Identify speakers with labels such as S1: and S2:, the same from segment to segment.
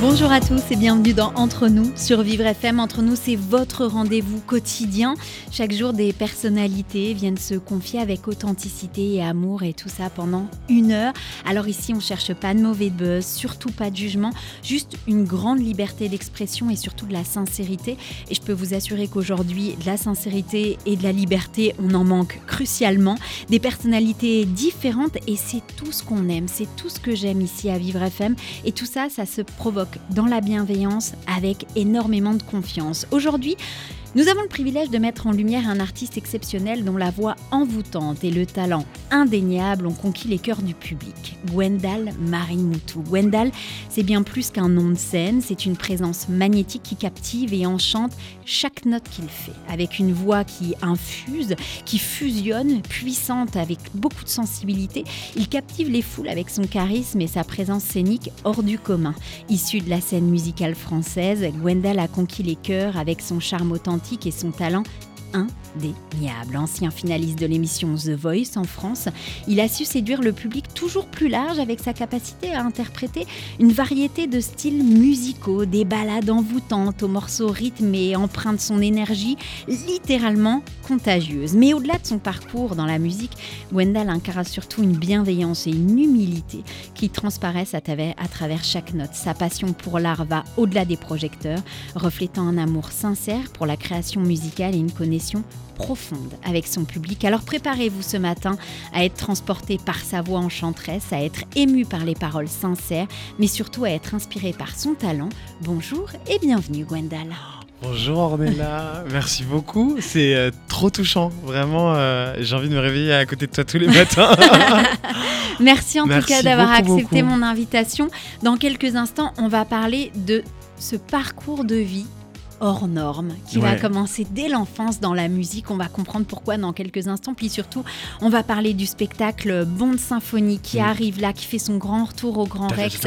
S1: Bonjour à tous et bienvenue dans Entre nous sur Vivre FM. Entre nous, c'est votre rendez-vous quotidien. Chaque jour, des personnalités viennent se confier avec authenticité et amour et tout ça pendant une heure. Alors ici, on cherche pas de mauvais buzz, surtout pas de jugement, juste une grande liberté d'expression et surtout de la sincérité. Et je peux vous assurer qu'aujourd'hui, de la sincérité et de la liberté, on en manque crucialement. Des personnalités différentes et c'est tout ce qu'on aime, c'est tout ce que j'aime ici à Vivre FM. Et tout ça, ça se provoque dans la bienveillance avec énormément de confiance. Aujourd'hui, nous avons le privilège de mettre en lumière un artiste exceptionnel dont la voix envoûtante et le talent indéniable ont conquis les cœurs du public. Gwendal Marimoutou. Gwendal, c'est bien plus qu'un nom de scène, c'est une présence magnétique qui captive et enchante chaque note qu'il fait, avec une voix qui infuse, qui fusionne, puissante avec beaucoup de sensibilité. Il captive les foules avec son charisme et sa présence scénique hors du commun. Issu de la scène musicale française, Gwendal a conquis les cœurs avec son charme authentique et son talent indéniable. Ancien finaliste de l'émission The Voice en France, il a su séduire le public toujours plus large avec sa capacité à interpréter une variété de styles musicaux, des ballades envoûtantes aux morceaux rythmés, empreints de son énergie littéralement contagieuse. Mais au-delà de son parcours dans la musique, Gwendal incarne surtout une bienveillance et une humilité qui transparaissent à à travers chaque note. Sa passion pour l'art va au-delà des projecteurs, reflétant un amour sincère pour la création musicale et une connexion profonde avec son public. Alors préparez-vous ce matin à être transporté par sa voix enchanteresse, à être ému par les paroles sincères, mais surtout à être inspiré par son talent. Bonjour et bienvenue Gwendal.
S2: Bonjour Ornella, merci beaucoup. C'est euh, trop touchant, vraiment. euh, J'ai envie de me réveiller à côté de toi tous les matins.
S1: Merci en
S2: Merci
S1: tout cas d'avoir accepté
S2: beaucoup.
S1: mon invitation. Dans quelques instants, on va parler de ce parcours de vie hors norme qui va
S2: Ouais.
S1: commencer dès l'enfance dans la musique. On va comprendre pourquoi dans quelques instants. Puis surtout, on va parler du spectacle Bond Symphonie qui
S2: Mm.
S1: arrive là, qui fait son grand retour au Grand Rex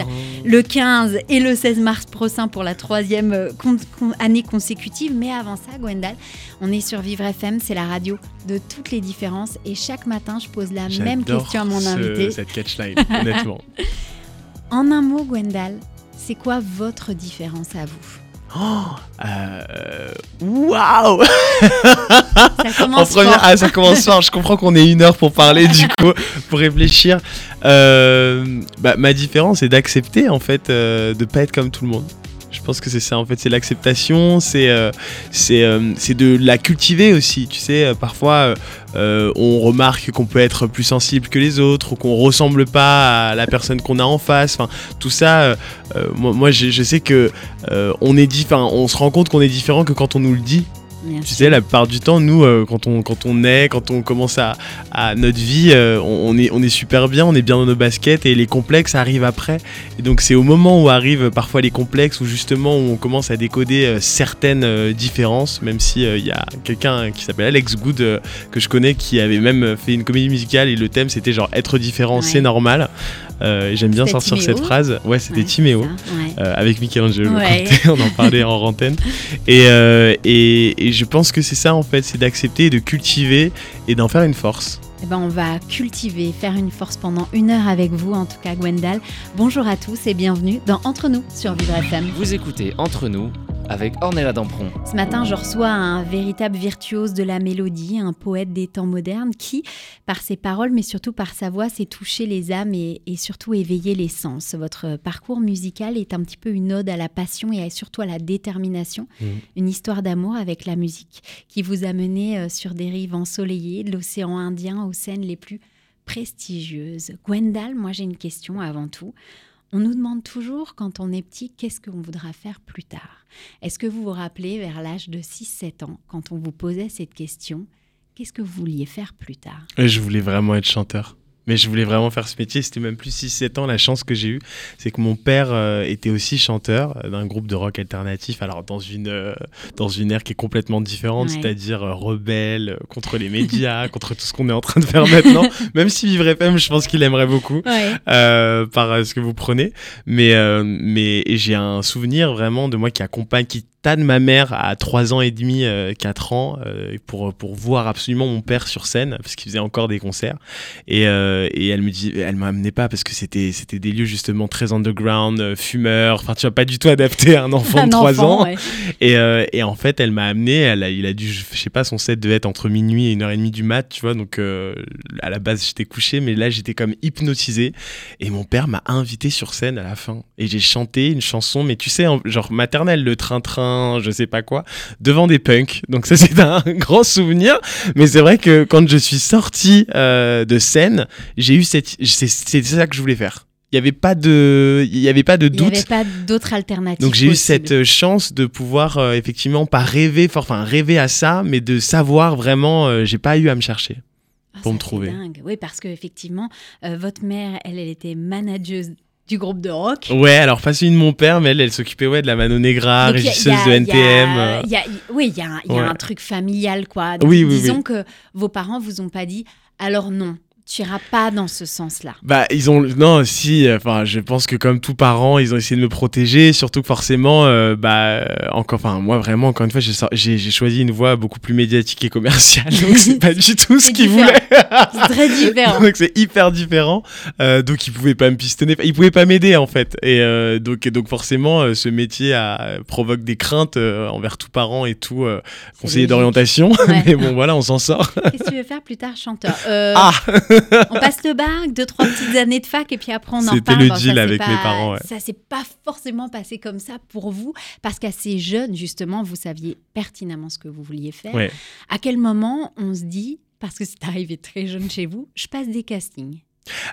S1: le 15 et le 16 mars prochain pour la troisième euh, con- con- année consécutive. Mais avant ça, Gwendal, on est sur Vivre FM, c'est la radio de toutes les différences. Et chaque matin, je pose la même question à mon
S2: ce-
S1: invité.
S2: Cette catchline, honnêtement.
S1: En un mot, Gwendal, c'est quoi votre différence à vous?
S2: Euh, Waouh
S1: Ça
S2: En première, ah, ça commence fort. Je comprends qu'on ait une heure pour parler, du coup, pour réfléchir. Euh, bah, ma différence, c'est d'accepter, en fait, euh, de pas être comme tout le monde. Je pense que c'est ça, en fait, c'est l'acceptation, c'est euh, c'est euh, c'est de la cultiver aussi. Tu sais, parfois, euh, on remarque qu'on peut être plus sensible que les autres, ou qu'on ressemble pas à la personne qu'on a en face. Enfin, tout ça, euh, euh, moi, je, je sais que on est on se rend compte qu'on est différent que quand on nous le dit. Tu sais, la plupart du temps, nous, euh, quand, on, quand on est, quand on commence à, à notre vie, euh, on, est, on est super bien, on est bien dans nos baskets et les complexes arrivent après. Et donc, c'est au moment où arrivent parfois les complexes, où justement où on commence à décoder euh, certaines différences, même si il y a quelqu'un qui s'appelle Alex Good, que je connais, qui avait même fait une comédie musicale et le thème c'était genre être différent,
S1: Ouais.
S2: c'est normal. Euh, J'aime bien sortir
S1: Timéo
S2: cette phrase. Ouais, c'était
S1: Ouais,
S2: Timéo.
S1: c'est ça, ouais.
S2: Euh, avec Michelangelo
S1: Ouais.
S2: Conte, on en parlait en. Et, euh, et, et je pense que c'est ça en fait, c'est d'accepter, de cultiver et d'en faire une force.
S1: Eh ben, on va cultiver, faire une force pendant une heure avec vous, en tout cas Gwendal. Bonjour à tous et bienvenue dans Entre nous sur Vivre FM.
S3: Vous écoutez Entre nous avec Ornella Dampron.
S1: Ce matin, je reçois un véritable virtuose de la mélodie, un poète des temps modernes qui, par ses paroles, mais surtout par sa voix, sait toucher les âmes et, et surtout éveiller les sens. Votre parcours musical est un petit peu une ode à la passion et à- surtout à la détermination,
S2: Mhm.
S1: une histoire d'amour avec la musique qui vous a mené euh, sur des rives ensoleillées de l'océan Indien aux scènes les plus prestigieuses. Gwendal, moi j'ai une question avant tout. On nous demande toujours, quand on est petit, qu'est-ce qu'on voudra faire plus tard? Est-ce que vous vous rappelez, vers l'âge de 6-7 ans, quand on vous posait cette question, qu'est-ce que vous vouliez faire plus tard?
S2: Et je voulais vraiment être chanteur. Mais je voulais vraiment faire ce métier. C'était même plus 6-7 ans. La chance que j'ai eue, c'est que mon père euh, était aussi chanteur euh, d'un groupe de rock alternatif. Alors, dans une, euh, dans une ère qui est complètement différente,
S1: Ouais.
S2: c'est-à-dire euh, rebelle, euh, contre les médias, contre tout ce qu'on est en train de faire maintenant. même si Vivre FM, je pense qu'il aimerait beaucoup
S1: Ouais.
S2: euh, par ce que vous prenez. Mais, euh, mais j'ai un souvenir vraiment de moi qui accompagne, qui tanne ma mère à 3 ans et demi, euh, 4 ans, euh, pour, pour voir absolument mon père sur scène, parce qu'il faisait encore des concerts. Et, euh, et elle me dit, elle m'amenait pas parce que c'était, c'était des lieux justement très underground, euh, fumeurs, enfin tu vois, pas du tout adapté à un enfant
S1: Un
S2: de 3
S1: enfant,
S2: ans.
S1: ouais.
S2: Et, euh, et en fait, elle m'a amené, elle a, il a dû, je sais pas, son set devait être entre minuit et une heure et demie du mat, tu vois, donc euh, à la base j'étais couché, mais là j'étais comme hypnotisé. Et mon père m'a invité sur scène à la fin. Et j'ai chanté une chanson, mais tu sais, en- genre maternelle, le train-train, je sais pas quoi, devant des punks. Donc ça c'est un grand souvenir. Mais c'est vrai que quand je suis sorti euh, de scène, j'ai eu cette... C'est ça que je voulais faire. Il n'y avait pas de, il y avait pas de
S1: Il n'y
S2: doute.
S1: avait pas d'autres alternatives.
S2: Donc j'ai eu cette euh, chance de pouvoir euh, effectivement pas rêver, enfin rêver à ça, mais de savoir vraiment, euh, j'ai pas eu à me chercher.
S1: Ah,
S2: pour me trouver.
S1: dingue. Oui, parce qu'effectivement, votre mère, elle, elle était manageuse du groupe de rock.
S2: Ouais, alors pas celui de mon père, mais elle, elle s'occupait ouais de la Mano Negra,
S1: Donc, il y a-
S2: régisseuse
S1: il y a-
S2: de NTM. euh.
S1: il y a- oui, il y a, un-
S2: Ouais.
S1: truc familial, quoi.
S2: Oui, oui,
S1: Disons
S2: oui.
S1: que vos parents vous ont pas dit, alors non, tu iras pas dans ce sens-là.
S2: Bah ils ont non si enfin je pense que comme tous parents ils ont essayé de me protéger surtout que forcément euh, bah euh, encore enfin moi vraiment encore une fois j'ai choisi une voie beaucoup plus médiatique et commerciale donc c'est pas du tout ce qu'ils voulaient
S1: C'est très différent.
S2: donc c'est hyper différent. Euh, donc ils pouvaient pas me pistonner, ils pouvaient pas m'aider en fait. Et euh, donc donc forcément ce métier a, provoque des craintes envers tous parents et tout conseiller d'orientation.
S1: Ouais.
S2: Mais bon voilà on s'en sort.
S1: Qu'est-ce que tu veux faire plus tard, chanteur?
S2: Ah
S1: On passe le bac, deux, trois petites années de fac, et puis après, on en
S2: C'était
S1: reparle.
S2: le deal avec
S1: pas-
S2: mes parents, ouais.
S1: Ça s'est pas forcément passé comme ça pour vous, parce qu'assez jeune, justement, vous saviez pertinemment ce que vous vouliez faire.
S2: Ouais.
S1: À quel moment on se dit, parce que c'est arrivé très jeune chez vous, je passe des castings?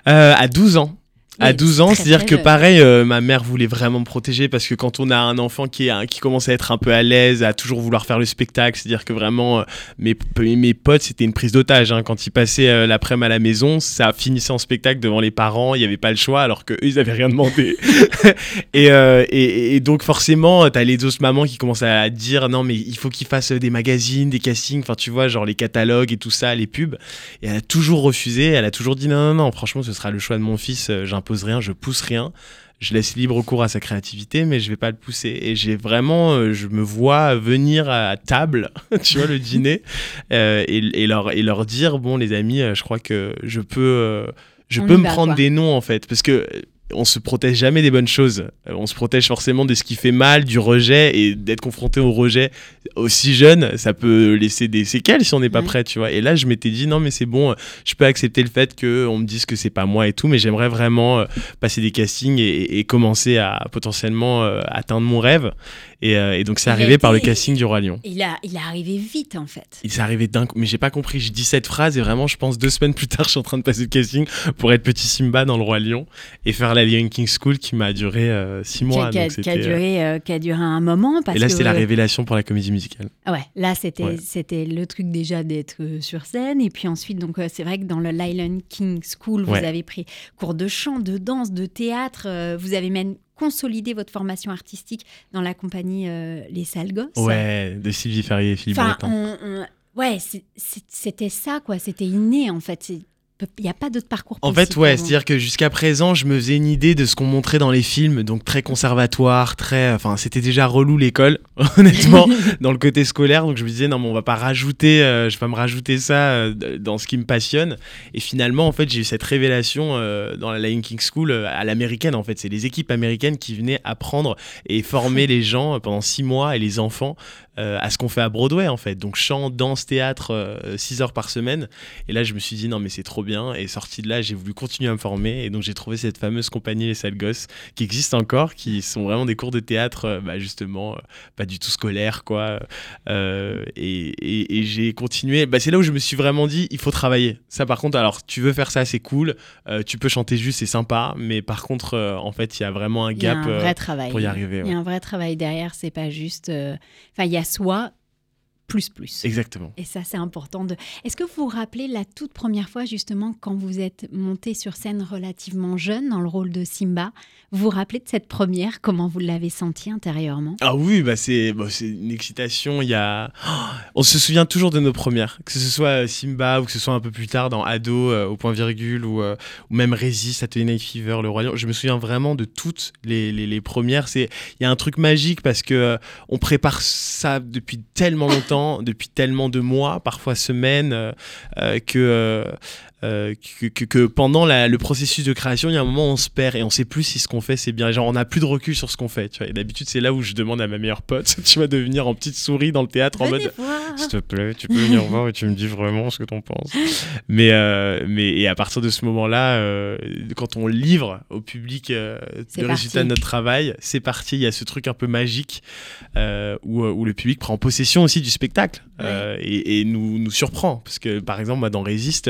S2: Euh, à 12 ans. À
S1: Oui,
S2: 12 ans, c'est-à-dire que pareil, euh, ma mère voulait vraiment me protéger parce que quand on a un enfant qui, est, qui commence à être un peu à l'aise, à toujours vouloir faire le spectacle, c'est-à-dire que vraiment, euh, mes, mes potes, c'était une prise d'otage. hein. Quand ils passaient euh, l'après-midi à la maison, ça finissait en spectacle devant les parents, il n'y avait pas le choix alors qu'eux, ils n'avaient rien demandé. et, euh, et, et donc forcément, t'as les autres mamans qui commencent à dire non mais il faut qu'ils fassent des magazines, des castings, enfin tu vois, genre les catalogues et tout ça, les pubs. Et elle a toujours refusé, elle a toujours dit non, non, non, franchement, ce sera le choix de mon fils, euh, j'impose rien, je pousse rien. Je laisse libre cours à sa créativité, mais je vais pas le pousser. Et j'ai vraiment, euh, je me vois venir à table, tu vois, le dîner, euh, et, et leur, et leur dire bon, les amis, euh, je crois que je peux, je
S1: On
S2: peux me prendre
S1: quoi.
S2: des noms en fait, parce que on se protège jamais des bonnes choses. Euh, On se protège forcément de ce qui fait mal, du rejet, et d'être confronté au rejet aussi jeune, ça peut laisser des séquelles si on n'est pas prêt, tu vois. Et là, je m'étais dit non, mais c'est bon, je peux accepter le fait qu'on me dise que c'est pas moi et tout, mais j'aimerais vraiment euh, passer des castings et, et commencer à potentiellement euh, atteindre mon rêve. Et, euh, et donc, c'est arrivé par le casting du Roi Lion.
S1: il a, il est arrivé vite, en fait.
S2: Il s'est arrivé d'un coup, mais j'ai pas compris. Je dis cette phrase et vraiment, je pense deux semaines plus tard, je suis en train de passer le casting pour être petit Simba dans le Roi Lion et faire la Lion King School qui m'a duré euh, six mois.
S1: qui, a,
S2: donc
S1: qui a
S2: euh,
S1: duré, euh, qui a duré un moment. Parce
S2: Et là, c'était la révélation pour la comédie musicale.
S1: Ouais, là c'était
S2: Ouais.
S1: c'était le truc déjà d'être sur scène et puis ensuite donc c'est vrai que dans le Lion King School vous
S2: Ouais.
S1: avez pris cours de chant, de danse, de théâtre, vous avez même consolidé votre formation artistique dans la compagnie euh, Les Sales Gosses.
S2: Ouais, de Sylvie Ferrier et Philippe
S1: Enfin,
S2: Breton.
S1: on- on- ouais, c'était ça quoi, c'était inné en fait. Il n'y a pas d'autre parcours
S2: En
S1: possible.
S2: fait, ouais, c'est-à-dire que jusqu'à présent, je me faisais une idée de ce qu'on montrait dans les films, donc très conservatoire, très, enfin, c'était déjà relou l'école, honnêtement, dans le côté scolaire. Donc je me disais non, mais on va pas rajouter, euh, je vais pas me rajouter ça euh, dans ce qui me passionne. Et finalement, en fait, j'ai eu cette révélation euh, dans la Lion King School à l'américaine. En fait, c'est les équipes américaines qui venaient apprendre et former les gens pendant six mois et les enfants à ce qu'on fait à Broadway, en fait. Donc chant, danse, théâtre, 6 heures par semaine. Et là, je me suis dit, non, mais c'est trop bien. Et sorti de là, j'ai voulu continuer à me former. Et donc, j'ai trouvé cette fameuse compagnie Les Sales Gosses qui existe encore, qui sont vraiment des cours de théâtre, euh, bah, justement, euh, pas du tout scolaire, quoi. Euh, et et- et j'ai continué. Bah, c'est là où je me suis vraiment dit, il faut travailler. Ça, par contre, alors, tu veux faire ça, c'est cool. Euh, tu peux chanter juste, c'est sympa. Mais par contre, euh, en fait, il y a vraiment un gap
S1: un
S2: euh,
S1: vrai travail.
S2: pour y arriver.
S1: Il y a un vrai travail derrière, c'est pas juste. euh, Enfin, il y a soi plus plus.
S2: Exactement.
S1: Et ça, c'est important. De... Est-ce que vous vous rappelez la toute première fois, justement, quand vous êtes monté sur scène relativement jeune dans le rôle de Simba Vous vous rappelez de cette première Comment vous l'avez senti intérieurement?
S2: Ah oui, bah c'est bah c'est une excitation. Il y a... On se souvient toujours de nos premières, que ce soit euh, Simba ou que ce soit un peu plus tard dans Ado, euh, au point virgule, ou, euh, ou même Resist, Atelier Night Fever, Le Lion. Je me souviens vraiment de toutes les, les, les premières. Il y a un truc magique parce que on prépare ça depuis tellement longtemps depuis tellement de mois, parfois semaines, euh, euh, que que, que, pendant le processus de création, il y a un moment où on se perd et on sait plus si ce qu'on fait c'est bien. Genre, on n'a plus de recul sur ce qu'on fait. Tu vois. Et d'habitude, c'est là où je demande à ma meilleure pote, tu vas devenir en petite souris dans le théâtre en mode S'il te plaît, tu peux venir voir et tu me dis vraiment ce que t'en penses. Mais, euh, mais et à partir de ce moment-là, euh, quand on livre au public le résultat de notre travail, c'est parti. Il y a ce truc un peu magique où, où, le public prend possession aussi du spectacle et, et, nous, nous surprend. Parce que par exemple, moi, dans Résiste,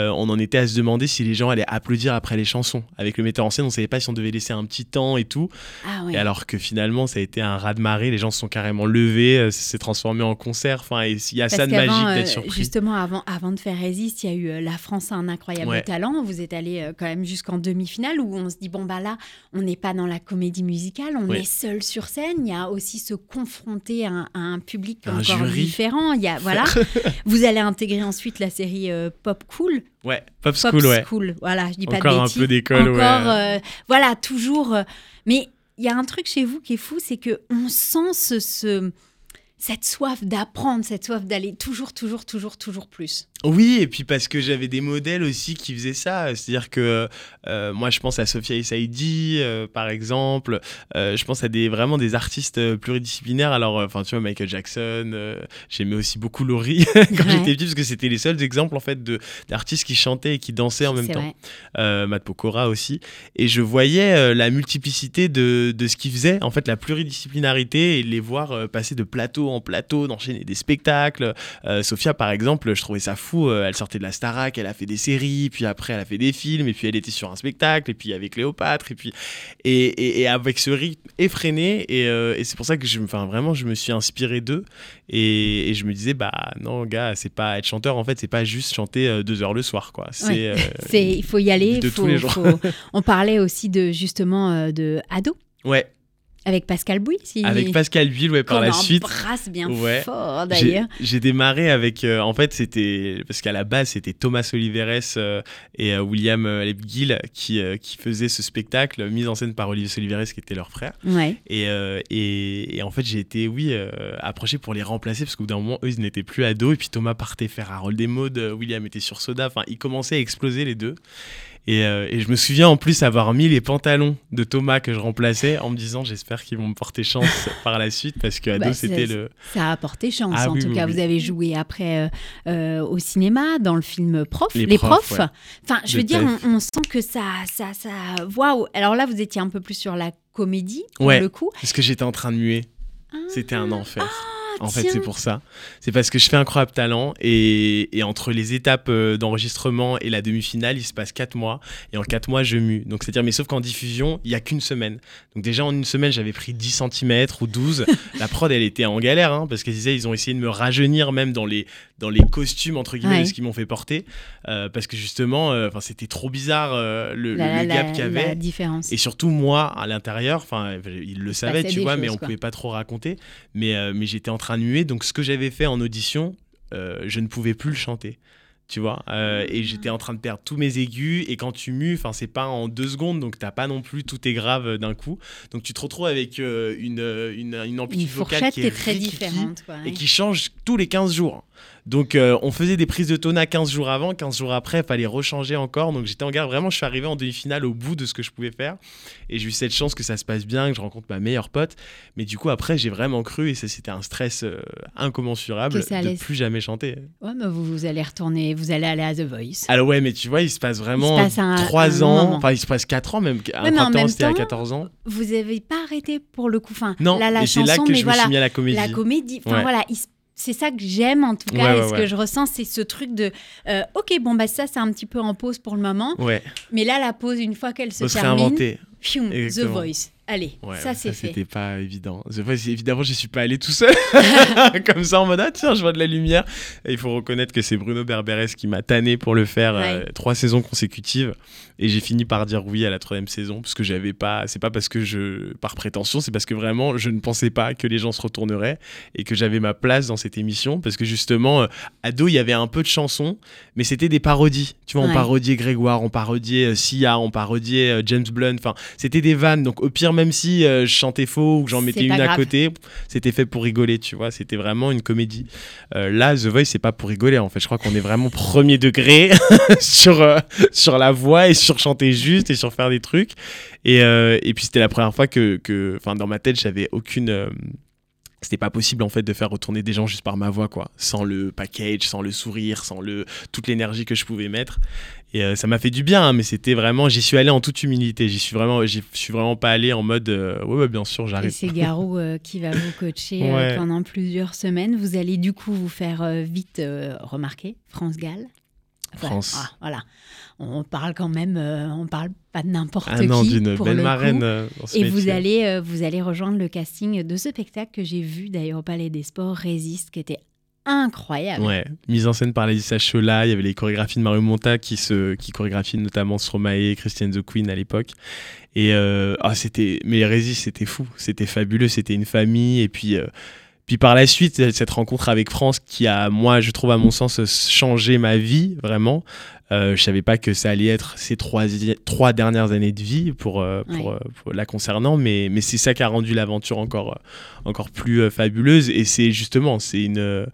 S2: euh, on en était à se demander si les gens allaient applaudir après les chansons. Avec le metteur en scène, on savait pas si on devait laisser un petit temps et tout.
S1: Ah
S2: et alors que finalement, ça a été un ras de marée. Les gens se sont carrément levés, euh, ça s'est transformé en concert. Enfin, il y a ça de magique d'être euh, surpris.
S1: Justement, avant, avant de faire Résiste, il y a eu La France a un incroyable talent. Vous êtes allé quand même jusqu'en demi-finale où on se dit bon bah là, on n'est pas dans la comédie musicale, on est seul sur scène. Il y a aussi se confronter à, un public encore différent. Il y a voilà. vous allez intégrer ensuite la série Pop Cool
S2: Ouais, Pop School, ouais.
S1: School, voilà, je dis
S2: pas
S1: de
S2: Encore un peu d'école, ouais.
S1: Euh, voilà, toujours. Euh, mais il y a un truc chez vous qui est fou, c'est que on sent ce cette soif d'apprendre, cette soif d'aller toujours, toujours, toujours, toujours plus.
S2: Oui, et puis parce que j'avais des modèles aussi qui faisaient ça. C'est-à-dire que euh, moi, je pense à Sophia Essaidi, euh, par exemple. Euh, je pense à des, vraiment des artistes pluridisciplinaires. Alors, enfin, tu vois, Michael Jackson. J'aimais aussi beaucoup Laurie quand j'étais petit, parce que c'était les seuls exemples, en fait, d'artistes qui chantaient et qui dansaient en même temps. Matt Pokora aussi. Et je voyais la multiplicité de, de ce qu'ils faisaient, en fait, la pluridisciplinarité et les voir passer de plateau en plateau, d'enchaîner des spectacles. Sophia, par exemple, je trouvais ça fou euh, elle sortait de la Starac, elle a fait des séries, puis après elle a fait des films, et puis elle était sur un spectacle, et puis avec Cléopâtre, et puis et, et, avec ce rythme effréné, et, euh, et c'est pour ça que je, enfin vraiment, je me suis inspiré d'eux, et, je me disais bah non gars, c'est pas être chanteur en fait, c'est pas juste chanter euh, deux heures le soir quoi. C'est
S1: il faut y aller. De tous les jours. On parlait aussi de justement de ado.
S2: Ouais.
S1: Avec Pascal Bouy si...
S2: Avec Pascal Bouy, ouais, par la suite.
S1: embrasse bien fort d'ailleurs.
S2: J'ai démarré avec. Euh, en fait, c'était. Parce qu'à la base, c'était Thomas Oliveres euh, et euh, William Lebguil qui, qui faisaient ce spectacle, mis en scène par Olivier Oliveres, qui était leur frère.
S1: Ouais.
S2: Et, et, et, en fait, j'ai été, oui, approché pour les remplacer parce qu'au bout d'un moment, eux, ils n'étaient plus ados. Et puis Thomas partait faire Harold des modes, William était sur Soda. Enfin, ils commençaient à exploser les deux. Euh, et, je me souviens en plus avoir mis les pantalons de Thomas que je remplaçais en me disant j'espère qu'ils vont me porter chance par la suite parce que ado bah, c'était le.
S1: Ça a porté chance ah en tout cas. Vous avez joué après euh, euh, au cinéma dans le film Prof,
S2: les, profs.
S1: Enfin, je veux dire, on, sent que ça, ça, ça. Waouh. Alors là, vous étiez un peu plus sur la comédie pour le coup.
S2: Parce que j'étais en train de muer. C'était un enfer. Ah, en fait, c'est pour ça. C'est parce que je fais Incroyable Talent et, entre les étapes euh, d'enregistrement et la demi-finale, il se passe 4 mois. Et en 4 mois, je mue. Donc, c'est-à-dire, mais sauf qu'en diffusion, il n'y a qu'une semaine. Donc, déjà, en une semaine, j'avais pris 10 cm ou 12. la prod, elle était en galère hein, parce qu'ils disaient, ils ont essayé de me rajeunir même dans les, dans les costumes, entre guillemets, de ce qu'ils m'ont fait porter. Euh, parce que justement, euh, enfin c'était trop bizarre le, gap qu'il y avait.
S1: différence.
S2: Et surtout, moi, à l'intérieur, enfin, ils le savaient, tu vois, mais on ne pouvait pas trop raconter. Mais, mais j'étais en train de muer. Donc, ce que j'avais fait en audition, euh, je ne pouvais plus le chanter. Tu vois, euh, et j'étais en train de perdre tous mes aigus. Et quand tu mues, enfin, c'est pas en deux secondes, donc t'as pas non plus tout est grave d'un coup. Donc tu te retrouves avec euh, une, une, une, amplitude vocale qui est, très différente et qui change tous les 15 jours. Donc euh, on faisait des prises de tona 15 jours avant, 15 jours après, il fallait rechanger encore. Donc j'étais en garde, vraiment, je suis arrivé en demi-finale au bout de ce que je pouvais faire. Et j'ai eu cette chance que ça se passe bien, que je rencontre ma meilleure pote. Mais du coup, après, j'ai vraiment cru, et c'était un stress euh, incommensurable de plus jamais chanter.
S1: Ouais, mais vous, vous, allez retourner, vous allez aller à The Voice.
S2: Alors ouais, mais tu vois, il se passe vraiment 3 ans, enfin il se passe 4 ans même. Un temps, c'était à 14 ans.
S1: Vous n'avez pas arrêté pour le coup. Enfin,
S2: non,
S1: la, la
S2: et c'est là que je me suis mis à la comédie.
S1: La comédie, enfin voilà, il se c'est ça que j'aime en tout cas et ce que je ressens c'est ce truc de euh, ok bon bah ça c'est un petit peu en pause pour le moment. Mais là la pause une fois qu'elle se termine The Voice Allez, ça c'est fait.
S2: C'était pas évident. Évidemment, je suis pas allé tout seul. Comme ça, en mode, ah, tiens, je vois de la lumière. Et il faut reconnaître que c'est Bruno Berberes qui m'a tanné pour le faire euh, trois saisons consécutives. Et j'ai fini par dire oui à la troisième saison parce que j'avais pas. C'est pas parce que je. Par prétention, c'est parce que vraiment, je ne pensais pas que les gens se retourneraient et que j'avais ma place dans cette émission. Parce que justement, euh, ado, il y avait un peu de chansons, mais c'était des parodies. Tu vois, on parodiait Grégoire, on parodiait euh, Sia, on parodiait James Blunt. Enfin, c'était des vannes. Donc, au pire, même si je chantais faux ou que j'en mettais une à côté, c'était fait pour rigoler, tu vois. C'était vraiment une comédie. là, The Voice, c'est pas pour rigoler, en fait. Je crois qu'on est vraiment premier degré sur, sur la voix et sur chanter juste et sur faire des trucs. Et, euh, et puis c'était la première fois que, enfin, dans ma tête, j'avais aucune. Euh, c'était pas possible en fait de faire retourner des gens juste par ma voix quoi sans le package sans le sourire sans le toute l'énergie que je pouvais mettre et euh, ça m'a fait du bien hein, mais c'était vraiment j'y suis allé en toute humilité. J'y suis vraiment j'y suis vraiment pas allé en mode ouais, bien sûr j'arrive.
S1: Et c'est Garou qui va vous coacher pendant plusieurs semaines. Vous allez du coup vous faire vite remarquer. France Gall.
S2: France.
S1: ah, voilà. On parle quand même, euh, on parle pas de n'importe
S2: ah
S1: qui.
S2: d'une belle marraine. Euh,
S1: et vous allez, euh, vous allez rejoindre le casting de ce spectacle que j'ai vu d'ailleurs au Palais des Sports, Résiste, qui était incroyable.
S2: Ouais, mise en scène par Lisa Chola, il y avait les chorégraphies de Mario Monta qui, se, qui chorégraphie notamment Stromae et Christiane the Queen à l'époque. Et ah, c'était, mais Résiste, c'était fou, c'était fabuleux, c'était une famille. Et puis, puis par la suite, cette rencontre avec France qui a, moi, je trouve à mon sens, changé ma vie vraiment. Euh, je savais pas que ça allait être ces trois, trois dernières années de vie pour, euh, euh, pour, la concernant, mais, mais c'est ça qui a rendu l'aventure encore, encore plus fabuleuse. Et c'est justement, c'est une,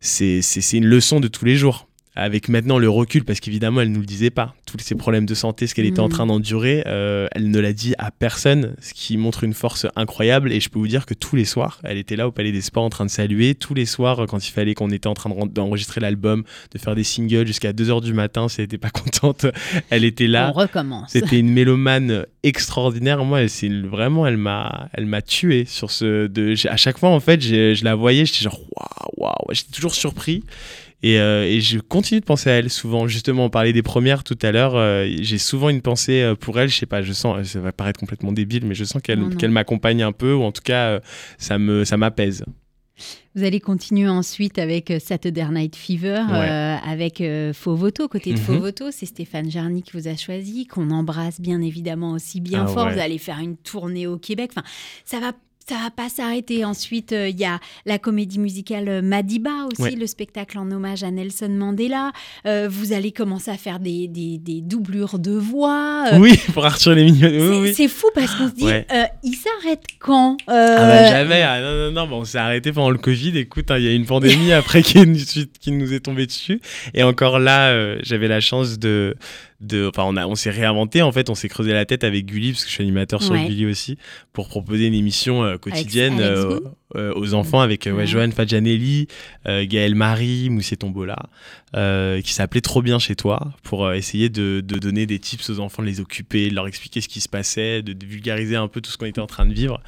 S2: c'est, c'est une leçon de tous les jours avec maintenant le recul, parce qu'évidemment, elle ne nous le disait pas, tous ces problèmes de santé, ce qu'elle était en mm. train d'endurer, euh, elle ne l'a dit à personne, ce qui montre une force incroyable. Et je peux vous dire que tous les soirs, elle était là au Palais des Sports en train de saluer. Tous les soirs, quand il fallait qu'on était en train d'enregistrer l'album, de faire des singles jusqu'à 2h du matin, si elle n'était pas contente, elle était là.
S1: On recommence.
S2: C'était une mélomane extraordinaire. Moi, c'est vraiment, elle m'a, elle m'a tué sur ce. De, à chaque fois, en fait, je la voyais, j'étais genre, waouh, waouh, j'étais toujours surpris. Euh, et, je continue de penser à elle souvent. Justement, on parlait des premières tout à l'heure. Euh, j'ai souvent une pensée euh, pour elle. Je sais pas, je sens, ça va paraître complètement débile, mais je sens qu'elle m'accompagne un peu, ou en tout cas, ça me ça m'apaise.
S1: Vous allez continuer ensuite avec Saturday Night Fever, avec Faux Voto. Côté de Faux mhm. Voto, c'est Stéphane Jarny qui vous a choisi, qu'on embrasse bien évidemment aussi bien ah fort. Vous allez faire une tournée au Québec. Enfin, ça va ça va pas s'arrêter. Ensuite, euh, il y a la comédie musicale euh, Madiba aussi, le spectacle en hommage à Nelson Mandela. Euh, vous allez commencer à faire des, des, des doublures de voix.
S2: oui, pour Arthur les Mignons.
S1: C'est fou parce qu'on se dit, il s'arrête quand
S2: ah bah, Jamais. Ah, non, non, non. on s'est arrêté pendant le Covid. Écoute, hein, il y a une pandémie après qui, qui, nous est tombée dessus. Et encore là, j'avais la chance de enfin on a on s'est réinventé en fait. On s'est creusé la tête avec Gulli parce que je suis animateur sur Gulli aussi pour proposer une émission euh, quotidienne aux enfants avec ouais, Johan Fadjanelli Gaël Marie Moussier Tombola qui s'appelait trop bien chez toi pour essayer de, de, donner des tips aux enfants de les occuper de leur expliquer ce qui se passait de, vulgariser un peu tout ce qu'on était en train de vivre.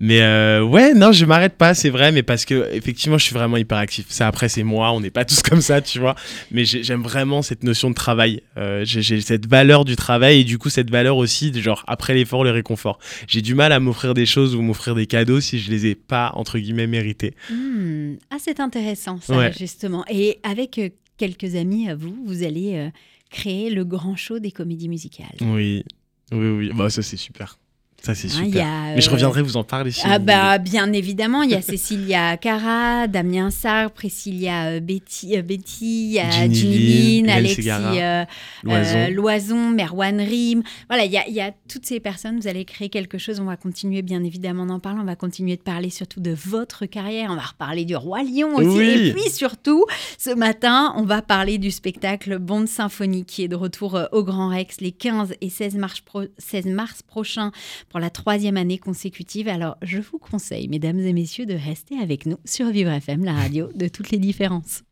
S2: Mais ouais non je m'arrête pas c'est vrai mais parce que effectivement je suis vraiment hyper actif ça après c'est moi on n'est pas tous comme ça tu vois. Mais j'aime vraiment cette notion de travail. J'ai cette valeur du travail et du coup cette valeur aussi de genre après l'effort le réconfort. J'ai du mal à m'offrir des choses ou m'offrir des cadeaux si je les ai pas entre guillemets mérités.
S1: Hmm. Ah c'est intéressant ça justement. Et avec euh, quelques amis à vous, vous allez euh, créer le grand show des comédies musicales.
S2: Oui, oui, oui. Bah ça c'est super. Ça, c'est hein, super. Mais je euh, reviendrai vous en parler si
S1: ah bah, Bien évidemment, il y a Cécilia Cara, Damien Sarr, Priscilla euh, Betty, euh, Betty Ginny Alexis Loison. Merwan Rim. Voilà, il y, a, il y, a, toutes ces personnes. Vous allez créer quelque chose. On va continuer, bien évidemment, d'en parler. On va continuer de parler surtout de votre carrière. On va reparler du Roi Lion aussi. Et puis surtout, ce matin, on va parler du spectacle Bond Symphonie qui est de retour au Grand Rex les 15 et 16 mars, 16 mars prochains pour la troisième année consécutive. Alors, je vous conseille, mesdames et messieurs, de rester avec nous sur Vivre FM, la radio de toutes les différences.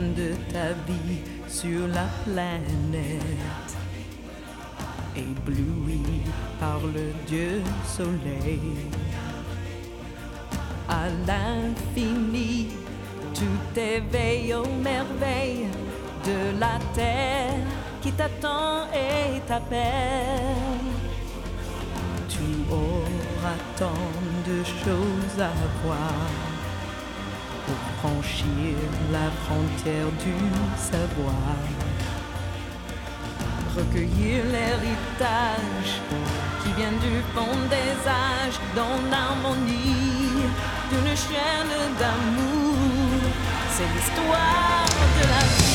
S4: De ta vie sur la planète, ébloui par le Dieu soleil. À l'infini, tout éveille aux merveilles de la terre qui t'attend et t'appelle. Tu auras tant de choses à voir franchir la frontière du savoir. Recueillir l'héritage qui vient du fond des âges dans l'harmonie d'une chaîne d'amour. C'est l'histoire de la vie.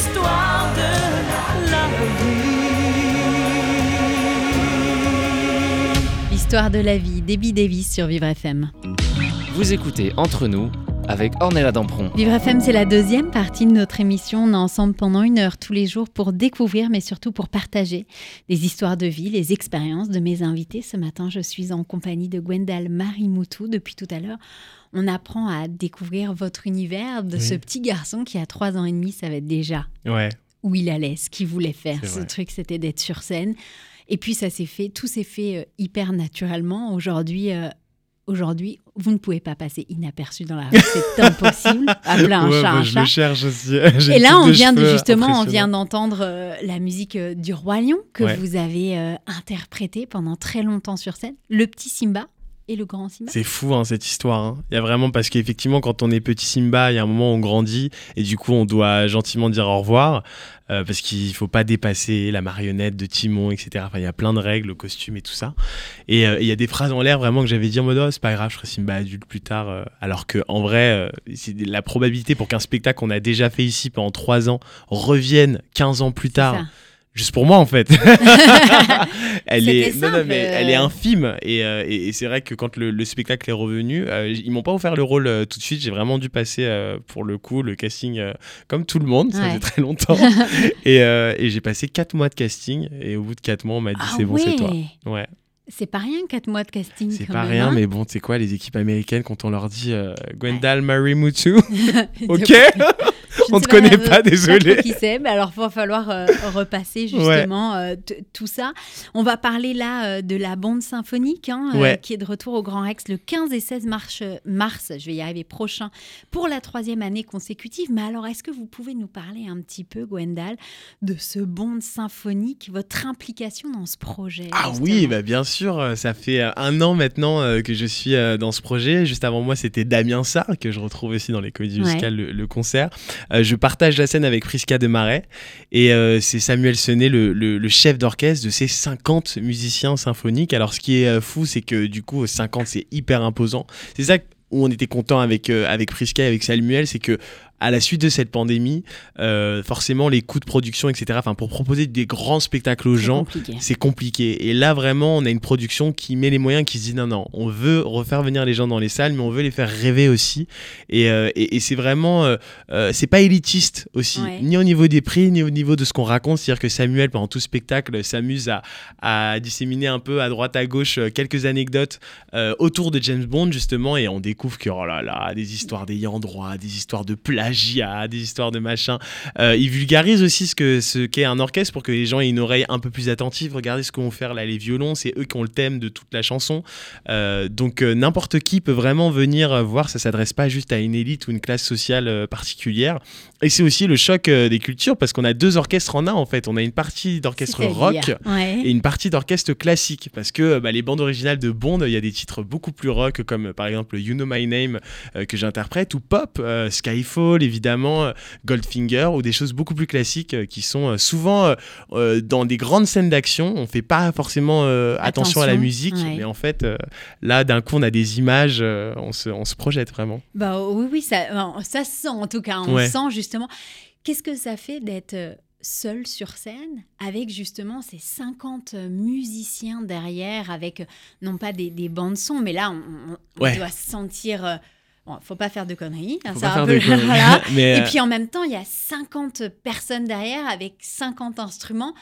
S4: L'histoire de la vie. L'histoire de la vie,
S1: Debbie Davis sur Vivre FM.
S3: Vous écoutez Entre nous avec Ornella Dampron.
S1: Vivre FM, c'est la deuxième partie de notre émission. On est ensemble pendant une heure tous les jours pour découvrir, mais surtout pour partager des histoires de vie, les expériences de mes invités. Ce matin, je suis en compagnie de Gwendal Marimoutou. Depuis tout à l'heure, on apprend à découvrir votre univers de
S2: Oui.
S1: ce petit garçon qui, à trois ans et demi, savait déjà
S2: Ouais.
S1: où il allait, ce qu'il voulait faire. Ce
S2: vrai.
S1: truc, c'était d'être sur scène. Et puis, ça s'est fait, tout s'est fait euh, hyper naturellement. Aujourd'hui, euh, aujourd'hui, vous ne pouvez pas passer inaperçu dans la rue. C'est impossible. Appeler un
S2: Ouais,
S1: chat
S2: bah,
S1: un
S2: je
S1: chat.
S2: le cherche aussi.
S1: Et là, on vient de justement, on vient d'entendre euh, la musique euh, du Roi Lion que
S2: Ouais.
S1: vous avez euh, interprétée pendant très longtemps sur scène. Le petit Simba et le grand Simba.
S2: C'est fou hein, cette histoire. hein. Il y a vraiment parce qu'effectivement quand on est petit Simba, il y a un moment où on grandit et du coup on doit gentiment dire au revoir euh, parce qu'il faut pas dépasser la marionnette de Timon, etc. Enfin il y a plein de règles, le costume et tout ça. Et euh, il y a des phrases en l'air vraiment que j'avais dit en mode oh, c'est pas grave, je ferai Simba adulte plus tard. euh, alors que en vrai, c'est la probabilité pour qu'un spectacle qu'on a déjà fait ici pendant trois ans revienne 15 ans plus tard. Juste pour moi en fait. elle est non, non, mais elle est
S1: euh.
S2: infime et, euh, et- et c'est vrai que quand le, le spectacle est revenu, euh, ils m'ont pas offert le rôle euh, tout de suite. J'ai vraiment dû passer euh, pour le coup le casting euh, comme tout le monde. Ça
S1: Ouais.
S2: faisait très longtemps et, euh, et j'ai passé quatre mois de casting et au bout de quatre mois on m'a dit
S1: Ah
S2: c'est bon c'est toi.
S1: ouais. C'est pas rien, 4 mois de casting.
S2: C'est pas
S1: même,
S2: rien,
S1: hein.
S2: mais bon, tu sais quoi, les équipes américaines, quand on leur dit euh, Gwendal Mary Mutu, ok, on te connaît pas, désolé.
S1: qui c'est, mais alors il va falloir euh, repasser justement euh, tout ça. On va parler là de la bande symphonique hein,
S2: Ouais.
S1: qui est de retour au Grand Rex le 15 et 16 mars, mars, je vais y arriver prochain, pour la troisième année consécutive. Mais alors, est-ce que vous pouvez nous parler un petit peu, Gwendal, de ce bande symphonique, votre implication dans ce projet
S2: Ah
S1: justement?
S2: oui, bah bien sûr, euh, ça fait euh, un an maintenant euh, que je suis dans ce projet. Juste avant moi, c'était Damien Sarr, que je retrouve aussi dans les comédies
S1: Ouais.
S2: musicales, le, le concert. Je partage la scène avec Prisca de Marais et c'est Samuel Senet, le, le- le chef d'orchestre de ces 50 musiciens symphoniques. Alors ce qui est fou, c'est que du coup, 50, c'est hyper imposant. C'est ça où on était content avec, euh, avec Prisca et avec Samuel, c'est que à la suite de cette pandémie, euh, forcément les coûts de production, etc., enfin pour proposer des grands spectacles aux gens, c'est compliqué. Et là, vraiment, on a une production qui met les moyens, qui se dit non, non, on veut refaire venir les gens dans les salles, mais on veut les faire rêver aussi. Et, euh, et- et c'est vraiment, euh, euh, c'est pas élitiste aussi,
S1: Ouais.
S2: ni au niveau des prix, ni au niveau de ce qu'on raconte. C'est-à-dire que Samuel, pendant tout spectacle, s'amuse à, à disséminer un peu à droite, à gauche quelques anecdotes autour de James Bond, justement, et on découvre que, oh là là, des histoires d'ayant droit, des histoires de des histoires de machin. Euh, il vulgarise aussi ce que ce qu'est un orchestre pour que les gens aient une oreille un peu plus attentive. Regardez ce que vont faire là les violons, c'est eux qui ont le thème de toute la chanson. Euh, donc euh, n'importe qui peut vraiment venir euh, voir. Ça s'adresse pas juste à une élite ou une classe sociale particulière. Et c'est aussi le choc euh, des cultures parce qu'on a deux orchestres en un en fait. On a une partie d'orchestre rock
S1: ouais.
S2: et une partie d'orchestre classique parce que bah, les bandes originales de Bond, il y a des titres beaucoup plus rock comme par exemple You Know My Name euh, que j'interprète ou pop, euh, Skyfall évidemment, Goldfinger ou des choses beaucoup plus classiques euh, qui sont souvent dans des grandes scènes d'action. On fait pas forcément attention, à la musique,
S1: ouais.
S2: mais en fait là d'un coup on a des images, on, se, on se projette vraiment.
S1: Bah oui, oui, ça, ça se sent en tout cas. On
S2: Ouais.
S1: sent justement. Qu'est-ce que ça fait d'être euh, seul sur scène avec justement ces 50 musiciens derrière, avec euh, non pas des, des bandes son, mais là on, on- on
S2: Ouais.
S1: doit se sentir. euh, bon, faut pas faire de conneries. hein,
S2: Faut
S1: ça
S2: pas
S1: un
S2: faire
S1: peu-
S2: de conneries.
S1: voilà.
S2: mais,
S1: Et
S2: euh,
S1: puis en même temps, il y a 50 personnes derrière avec 50 instruments.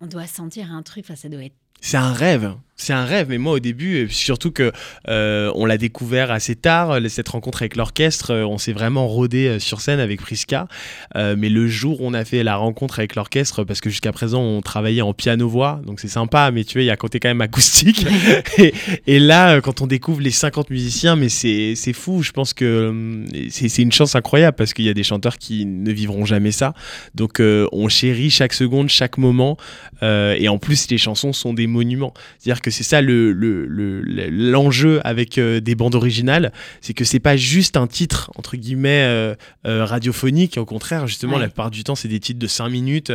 S1: On doit sentir un truc, enfin, ça doit être
S2: C'est un rêve, c'est un rêve. Mais moi, au début, surtout que euh, on l'a découvert assez tard, euh, cette rencontre avec l'orchestre, euh, on s'est vraiment rodé euh, sur scène avec Prisca. Euh, mais le jour où on a fait la rencontre avec l'orchestre, parce que jusqu'à présent, on travaillait en piano-voix, donc c'est sympa, mais tu vois, il y a un côté quand même acoustique. et, et là, quand on découvre les 50 musiciens, mais c'est c'est fou. Je pense que c'est c'est une chance incroyable parce qu'il y a des chanteurs qui ne vivront jamais ça. Donc, euh, on chérit chaque seconde, chaque moment. Euh, et en plus, les chansons sont des monuments. C'est-à-dire que c'est ça le, le- le- le- l'enjeu avec euh, des bandes originales, c'est que c'est pas juste un titre entre guillemets euh, euh, radiophonique. Au contraire, justement,
S1: Ouais.
S2: la plupart du temps, c'est des titres de 5 minutes.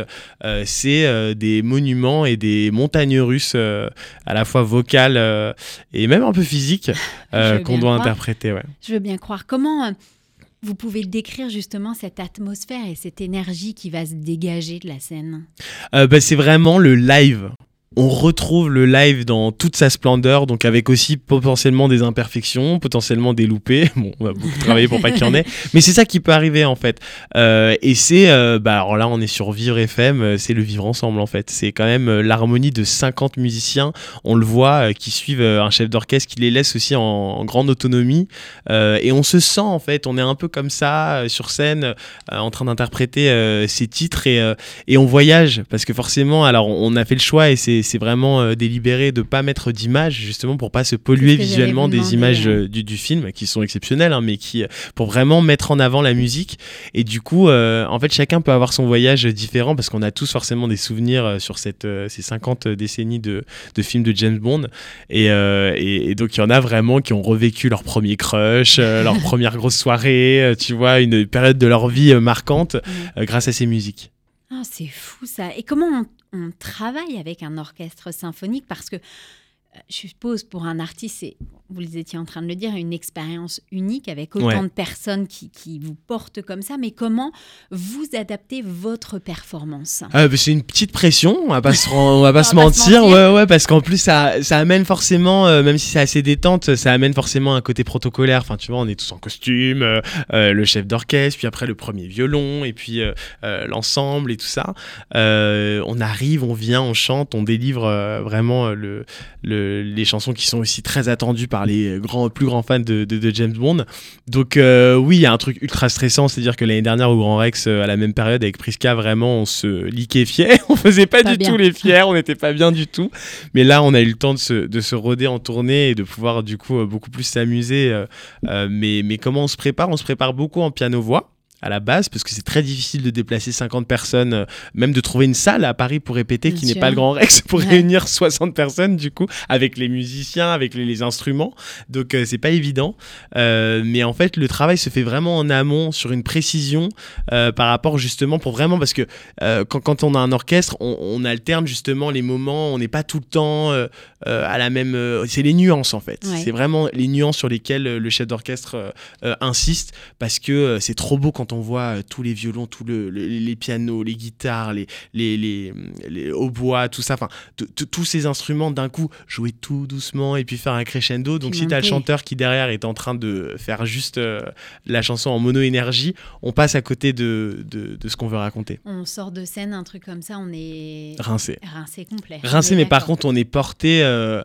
S2: C'est des monuments et des montagnes russes à la fois vocales et même un peu physiques qu'on doit
S1: croire.
S2: interpréter. Ouais.
S1: Je veux bien croire. Comment vous pouvez décrire justement cette atmosphère et cette énergie qui va se dégager de la scène?
S2: Euh, bah, c'est vraiment le live. On retrouve le live dans toute sa splendeur, donc avec aussi potentiellement des imperfections, potentiellement des loupés. Bon, on va beaucoup travailler pour pas qu'il y en ait, mais c'est ça qui peut arriver en fait. Euh, et c'est, euh, bah alors là, on est sur Vivre FM, euh, c'est le vivre ensemble en fait. C'est quand même euh, l'harmonie de 50 musiciens, on le voit, qui suivent un chef d'orchestre qui les laisse aussi en, en grande autonomie. Et on se sent en fait, on est un peu comme ça sur scène, en train d'interpréter ces titres et et on voyage parce que forcément alors on a fait le choix et c'est c'est vraiment euh, délibéré de pas mettre d'images justement pour pas se polluer visuellement des images euh, du, du film qui sont exceptionnelles hein, mais qui euh, pour vraiment mettre en avant la musique. Et du coup en fait chacun peut avoir son voyage différent parce qu'on a tous forcément des souvenirs sur cette ces 50 décennies de, de films de James Bond. Et, euh, et, et donc il y en a vraiment qui ont revécu leur premier crush euh, leur première grosse soirée euh, tu vois une période de leur vie marquante grâce à ces musiques.
S1: Ah, C'est fou ça. Et comment on, on travaille avec un orchestre symphonique Parce que je suppose pour un artiste, c'est, vous étiez en train de le dire, une expérience unique avec autant de personnes qui, qui, vous portent comme ça. Mais comment vous adaptez votre performance?
S2: Ah, bah, C'est une petite pression, on va pas se, on va pas se mentir. Ouais, ouais, parce qu'en plus, ça, ça amène forcément, euh, même si c'est assez détente, ça amène forcément un côté protocolaire. Enfin, tu vois, on est tous en costume, euh, euh, le chef d'orchestre, puis après le premier violon, et puis l'ensemble et tout ça. on arrive, on vient, on chante, on délivre vraiment le, le les chansons qui sont aussi très attendues par les grands, plus grands fans de, James Bond. Donc euh, oui, il y a un truc ultra stressant, c'est-à-dire que l'année dernière au Grand Rex, euh, à la même période avec Priska, vraiment on se liquéfiait, on faisait pas, du tout les fiers, on n'était pas bien du tout. Mais là, on a eu le temps de se, de se roder en tournée et de pouvoir du coup euh, beaucoup plus s'amuser. mais, mais comment on se prépare? On se prépare beaucoup en piano-voix à la base, parce que c'est très difficile de déplacer 50 personnes, euh, même de trouver une salle à Paris pour répéter qui n'est pas le Grand Rex, pour réunir 60 personnes, du coup, avec les musiciens, avec les, instruments. Donc, euh, c'est pas évident. Euh, mais en fait, le travail se fait vraiment en amont, sur une précision, par rapport justement, pour vraiment, parce que quand, quand, on a un orchestre, on, alterne justement les moments, on n'est pas tout le temps à la même. c'est les nuances, en fait. C'est vraiment les nuances sur lesquelles le chef d'orchestre insiste, parce que c'est trop beau quand on voit euh, tous les violons, tous les pianos, les guitares, les, les, les, hautbois, tout ça, enfin, tous ces instruments d'un coup, jouer tout doucement et puis faire un crescendo. Donc, si tu as le chanteur qui derrière est en train de faire juste euh, la chanson en mono-énergie, on passe à côté de, de, ce qu'on veut raconter.
S1: On sort de scène, un truc comme ça, on est
S2: rincé.
S1: Rincé complet.
S2: Rincé, mais par contre, on est porté. Euh,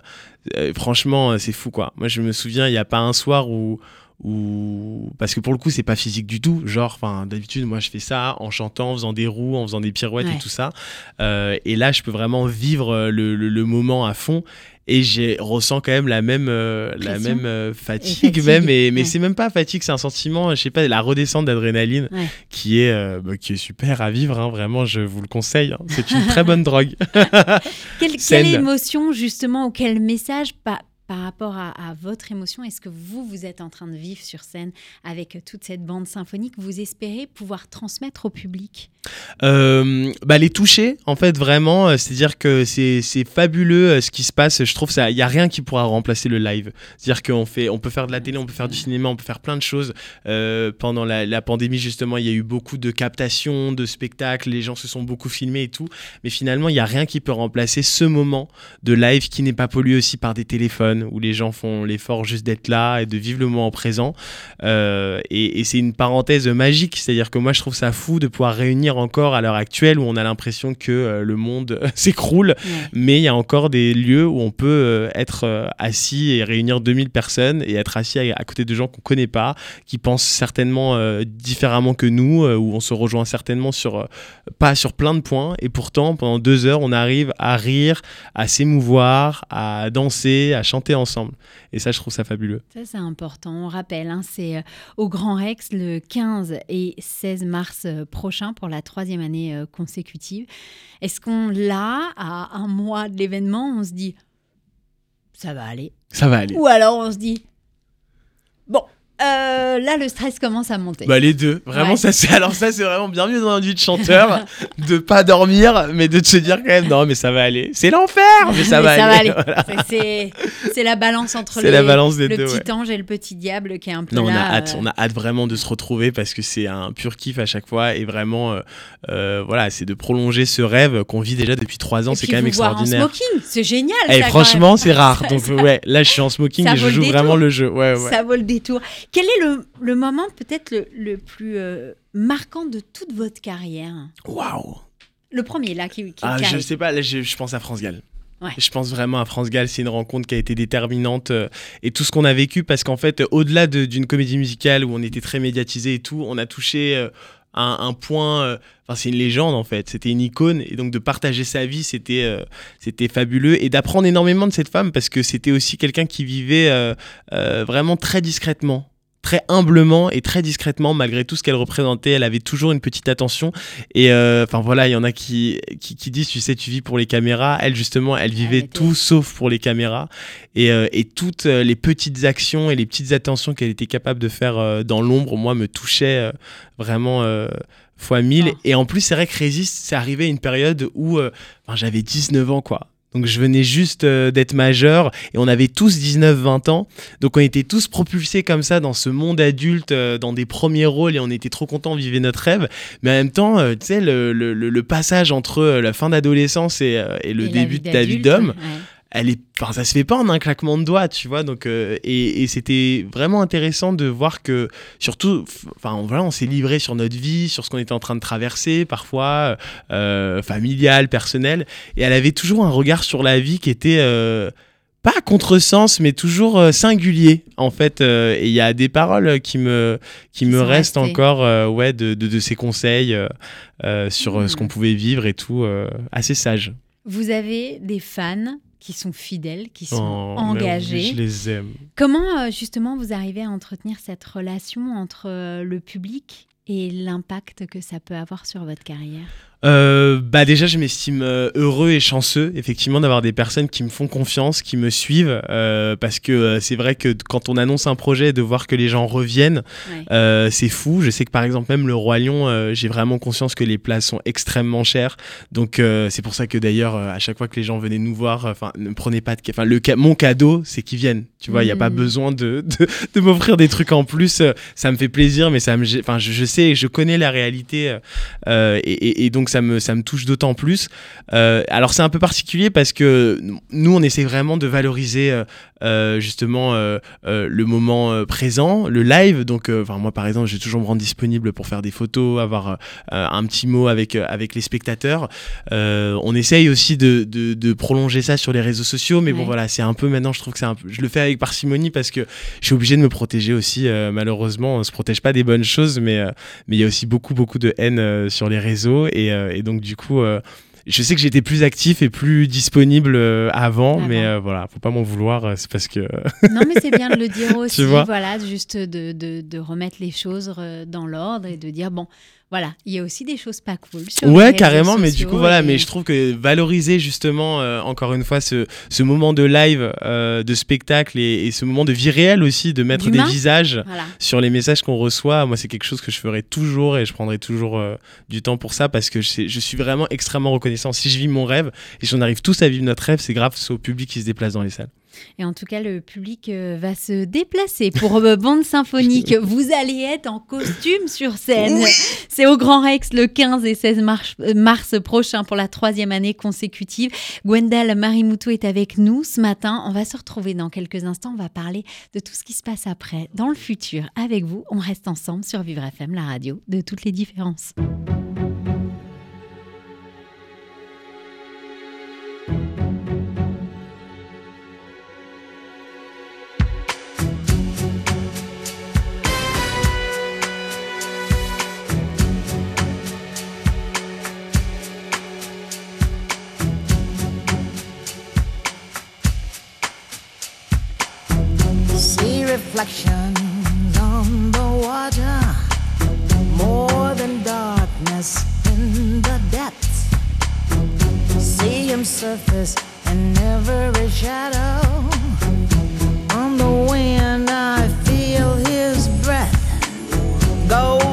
S2: franchement, c'est fou quoi. Moi, je me souviens, il n'y a pas un soir où ou parce que pour le coup c'est pas physique du tout. Genre enfin d'habitude moi je fais ça en chantant en faisant des roues en faisant des pirouettes et tout ça. Euh, et là je peux vraiment vivre euh, le, moment à fond. Et j'ai ressens quand même la même euh, la même fatigue, même. Et, mais c'est même pas fatigue c'est un sentiment je sais pas la redescente d'adrénaline qui est bah, qui est super à vivre hein, vraiment je vous le conseille hein. c'est une très bonne drogue.
S1: Quelle, quelle émotion justement ou quel message pas par rapport à, votre émotion, est-ce que vous, vous êtes en train de vivre sur scène avec toute cette bande symphonique Vous espérez pouvoir transmettre au public?
S2: Euh, bah, Les toucher, en fait, vraiment. Euh, c'est-à-dire que c'est fabuleux euh, ce qui se passe. Je trouve qu'il n'y a rien qui pourra remplacer le live. C'est-à-dire qu'on on peut faire de la télé, on peut faire du cinéma, on peut faire plein de choses. pendant la, la, pandémie, justement, il y a eu beaucoup de captations, de spectacles, les gens se sont beaucoup filmés et tout. Mais finalement, il n'y a rien qui peut remplacer ce moment de live qui n'est pas pollué aussi par des téléphones où les gens font l'effort juste d'être là et de vivre le moment présent. Euh, et, c'est une parenthèse magique, c'est-à-dire que moi je trouve ça fou de pouvoir réunir encore à l'heure actuelle où on a l'impression que euh, le monde s'écroule, mais il y a encore des lieux où on peut euh, être assis et réunir 2000 personnes et être assis à, côté de gens qu'on connaît pas, qui pensent certainement différemment que nous, où on se rejoint certainement sur pas sur plein de points, et pourtant pendant deux heures on arrive à rire, à s'émouvoir, à danser, à chanter ensemble. Et ça, je trouve ça fabuleux.
S1: Ça, c'est important. On rappelle, hein, c'est euh, au Grand Rex le 15 et 16 mars euh, prochain pour la troisième année euh, consécutive. Est-ce qu'on l'a à un mois de l'événement? On se dit, ça va aller.
S2: Ça va aller.
S1: Ou alors on se dit, euh, là, le stress commence à monter.
S2: Bah, les deux. Vraiment, ça, c'est, alors ça, c'est vraiment bien mieux dans un vie de chanteur, de pas dormir, mais de se dire quand même, non, mais ça va aller. C'est l'enfer, mais ça va aller.
S1: C'est, la balance entre
S2: les, la balance
S1: le
S2: petit
S1: ange et le petit diable qui est un peu
S2: non,
S1: là.
S2: On a hâte, euh. on a hâte vraiment de se retrouver parce que c'est un pur kiff à chaque fois et vraiment, euh, voilà, c'est de prolonger ce rêve qu'on vit déjà depuis trois ans. c'est quand même extraordinaire.
S1: en smoking, c'est génial.
S2: Et eh, franchement, c'est rare. Donc, ouais, là, je suis en smoking et je joue vraiment le jeu. Ouais, ouais.
S1: Ça vaut le détour. Quel est le, le moment peut-être le, le, plus euh, marquant de toute votre carrière?
S2: Waouh
S1: Le premier, là, qui, qui
S2: ah, Je sais pas, là, je, je pense à France Gall. Je pense vraiment à France Gall, c'est une rencontre qui a été déterminante euh, et tout ce qu'on a vécu parce qu'en fait, au-delà d'une comédie musicale où on était très médiatisé et tout, on a touché euh, un, un, point. Enfin, c'est une légende en fait. C'était une icône et donc de partager sa vie, c'était c'était fabuleux et d'apprendre énormément de cette femme parce que c'était aussi quelqu'un qui vivait vraiment très discrètement très humblement et très discrètement, malgré tout ce qu'elle représentait, elle avait toujours une petite attention. Et euh, enfin voilà, il y en a qui, qui, disent, tu sais, tu vis pour les caméras. Elle justement, elle vivait tout sauf pour les caméras. Et, euh, et, toutes euh, les petites actions et les petites attentions qu'elle était capable de faire dans l'ombre, moi, me touchaient vraiment fois mille. Ah. Et en plus, c'est vrai que Résiste, c'est arrivé à une période où j'avais 19 ans, quoi. Donc je venais juste euh, d'être majeur et on avait tous 19-20 ans. Donc on était tous propulsés comme ça dans ce monde adulte, euh, dans des premiers rôles et on était trop contents, on vivait notre rêve. Mais en même temps, euh, tu sais, le, le- le- le passage entre la fin d'adolescence et, et le
S1: Et
S2: début de ta vie d'homme,
S1: ouais.
S2: Elle est, enfin, ça se fait pas en un claquement de doigts, tu vois. Donc, euh, et, et c'était vraiment intéressant de voir que, surtout, enfin, voilà, on s'est livré sur notre vie, sur ce qu'on était en train de traverser, parfois euh, familial, personnel, et elle avait toujours un regard sur la vie qui était euh, pas à contresens, mais toujours euh, singulier, en fait. euh, et il y a des paroles qui me, qui me restent encore, euh, ouais, de, de, de ses conseils euh, euh, sur euh, ce
S1: Hmm.
S2: qu'on pouvait vivre et tout, euh, assez sage.
S1: Vous avez des fans qui sont fidèles, qui sont
S2: Oh,
S1: engagés.
S2: oui, je les aime.
S1: Comment euh, justement vous arrivez à entretenir cette relation entre euh, le public et l'impact que ça peut avoir sur votre carrière?
S2: Euh, bah déjà, je m'estime euh, heureux et chanceux, effectivement, d'avoir des personnes qui me font confiance, qui me suivent, euh, parce que euh, c'est vrai que quand on annonce un projet, de voir que les gens reviennent,
S1: Ouais.
S2: euh, c'est fou. Je sais que par exemple, même le Roi Lion, euh, j'ai vraiment conscience que les places sont extrêmement chères. Donc euh, c'est pour ça que d'ailleurs, euh, à chaque fois que les gens venaient nous voir, enfin, ne prenez pas de, enfin, le ca- mon cadeau, c'est qu'ils viennent. Tu vois, il n'y a pas
S1: Mhm.
S2: besoin de, de, de m'offrir des trucs en plus. Ça me fait plaisir, mais ça me, enfin, je, je sais, je connais la réalité, et, et- et donc ça me, touche d'autant plus. Euh, alors c'est un peu particulier parce que nous, on essaie vraiment de valoriser euh, justement euh, euh, le moment euh, présent, le live. Donc, euh, enfin moi par exemple, je vais toujours me rendre disponible pour faire des photos, avoir euh, un petit mot avec euh, avec les spectateurs. Euh, on essaye aussi de, de, de prolonger ça sur les réseaux sociaux, mais bon voilà, c'est un peu maintenant, je trouve que c'est un peu, je le fais avec parcimonie parce que je suis obligé de me protéger aussi. euh, malheureusement, on se protège pas des bonnes choses, mais euh, mais il y a aussi beaucoup beaucoup de haine euh, sur les réseaux et, euh, et donc du coup. Je sais que j'étais plus actif et plus disponible euh, avant,
S1: Avant.
S2: mais euh, voilà, faut pas m'en vouloir, euh, c'est parce que
S1: Non, mais c'est bien de le dire aussi,
S2: vois?
S1: voilà, juste de, de, de remettre les choses dans l'ordre et de dire, bon, voilà, il y a aussi des choses pas cool. sur
S2: Ouais, carrément, mais du coup, voilà, mais je trouve que valoriser justement, euh, encore une fois, ce, ce moment de live, euh, de spectacle et, et ce moment de vie réelle aussi, de mettre des visages
S1: Voilà.
S2: sur les messages qu'on reçoit, moi, c'est quelque chose que je ferai toujours et je prendrai toujours euh, du temps pour ça parce que je, je suis vraiment extrêmement reconnaissant. Si je vis mon rêve et si on arrive tous à vivre notre rêve, c'est grâce au public qui se déplace dans les salles.
S1: Et en tout cas, le public euh, va se déplacer pour euh, bande symphonique. Vous allez être en costume sur scène. C'est au Grand Rex le 15 et 16 mars, euh, mars prochain pour la troisième année consécutive. Gwendal Marimoutou est avec nous ce matin. On va se retrouver dans quelques instants. On va parler de tout ce qui se passe après, dans le futur. Avec vous, on reste ensemble sur Vivre FM, la radio de toutes les différences.
S5: Reflections on the water, more than darkness in the depths. See him surface in every shadow. On the wind, I feel his breath. Golden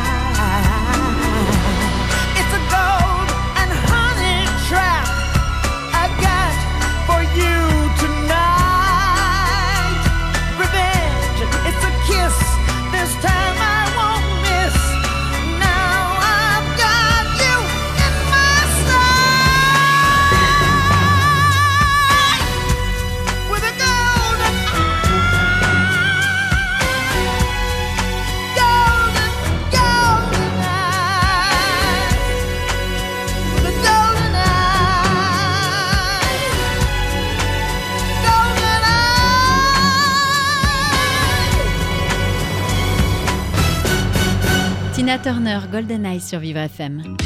S1: Tina Turner, Golden Eye sur Vivre FM.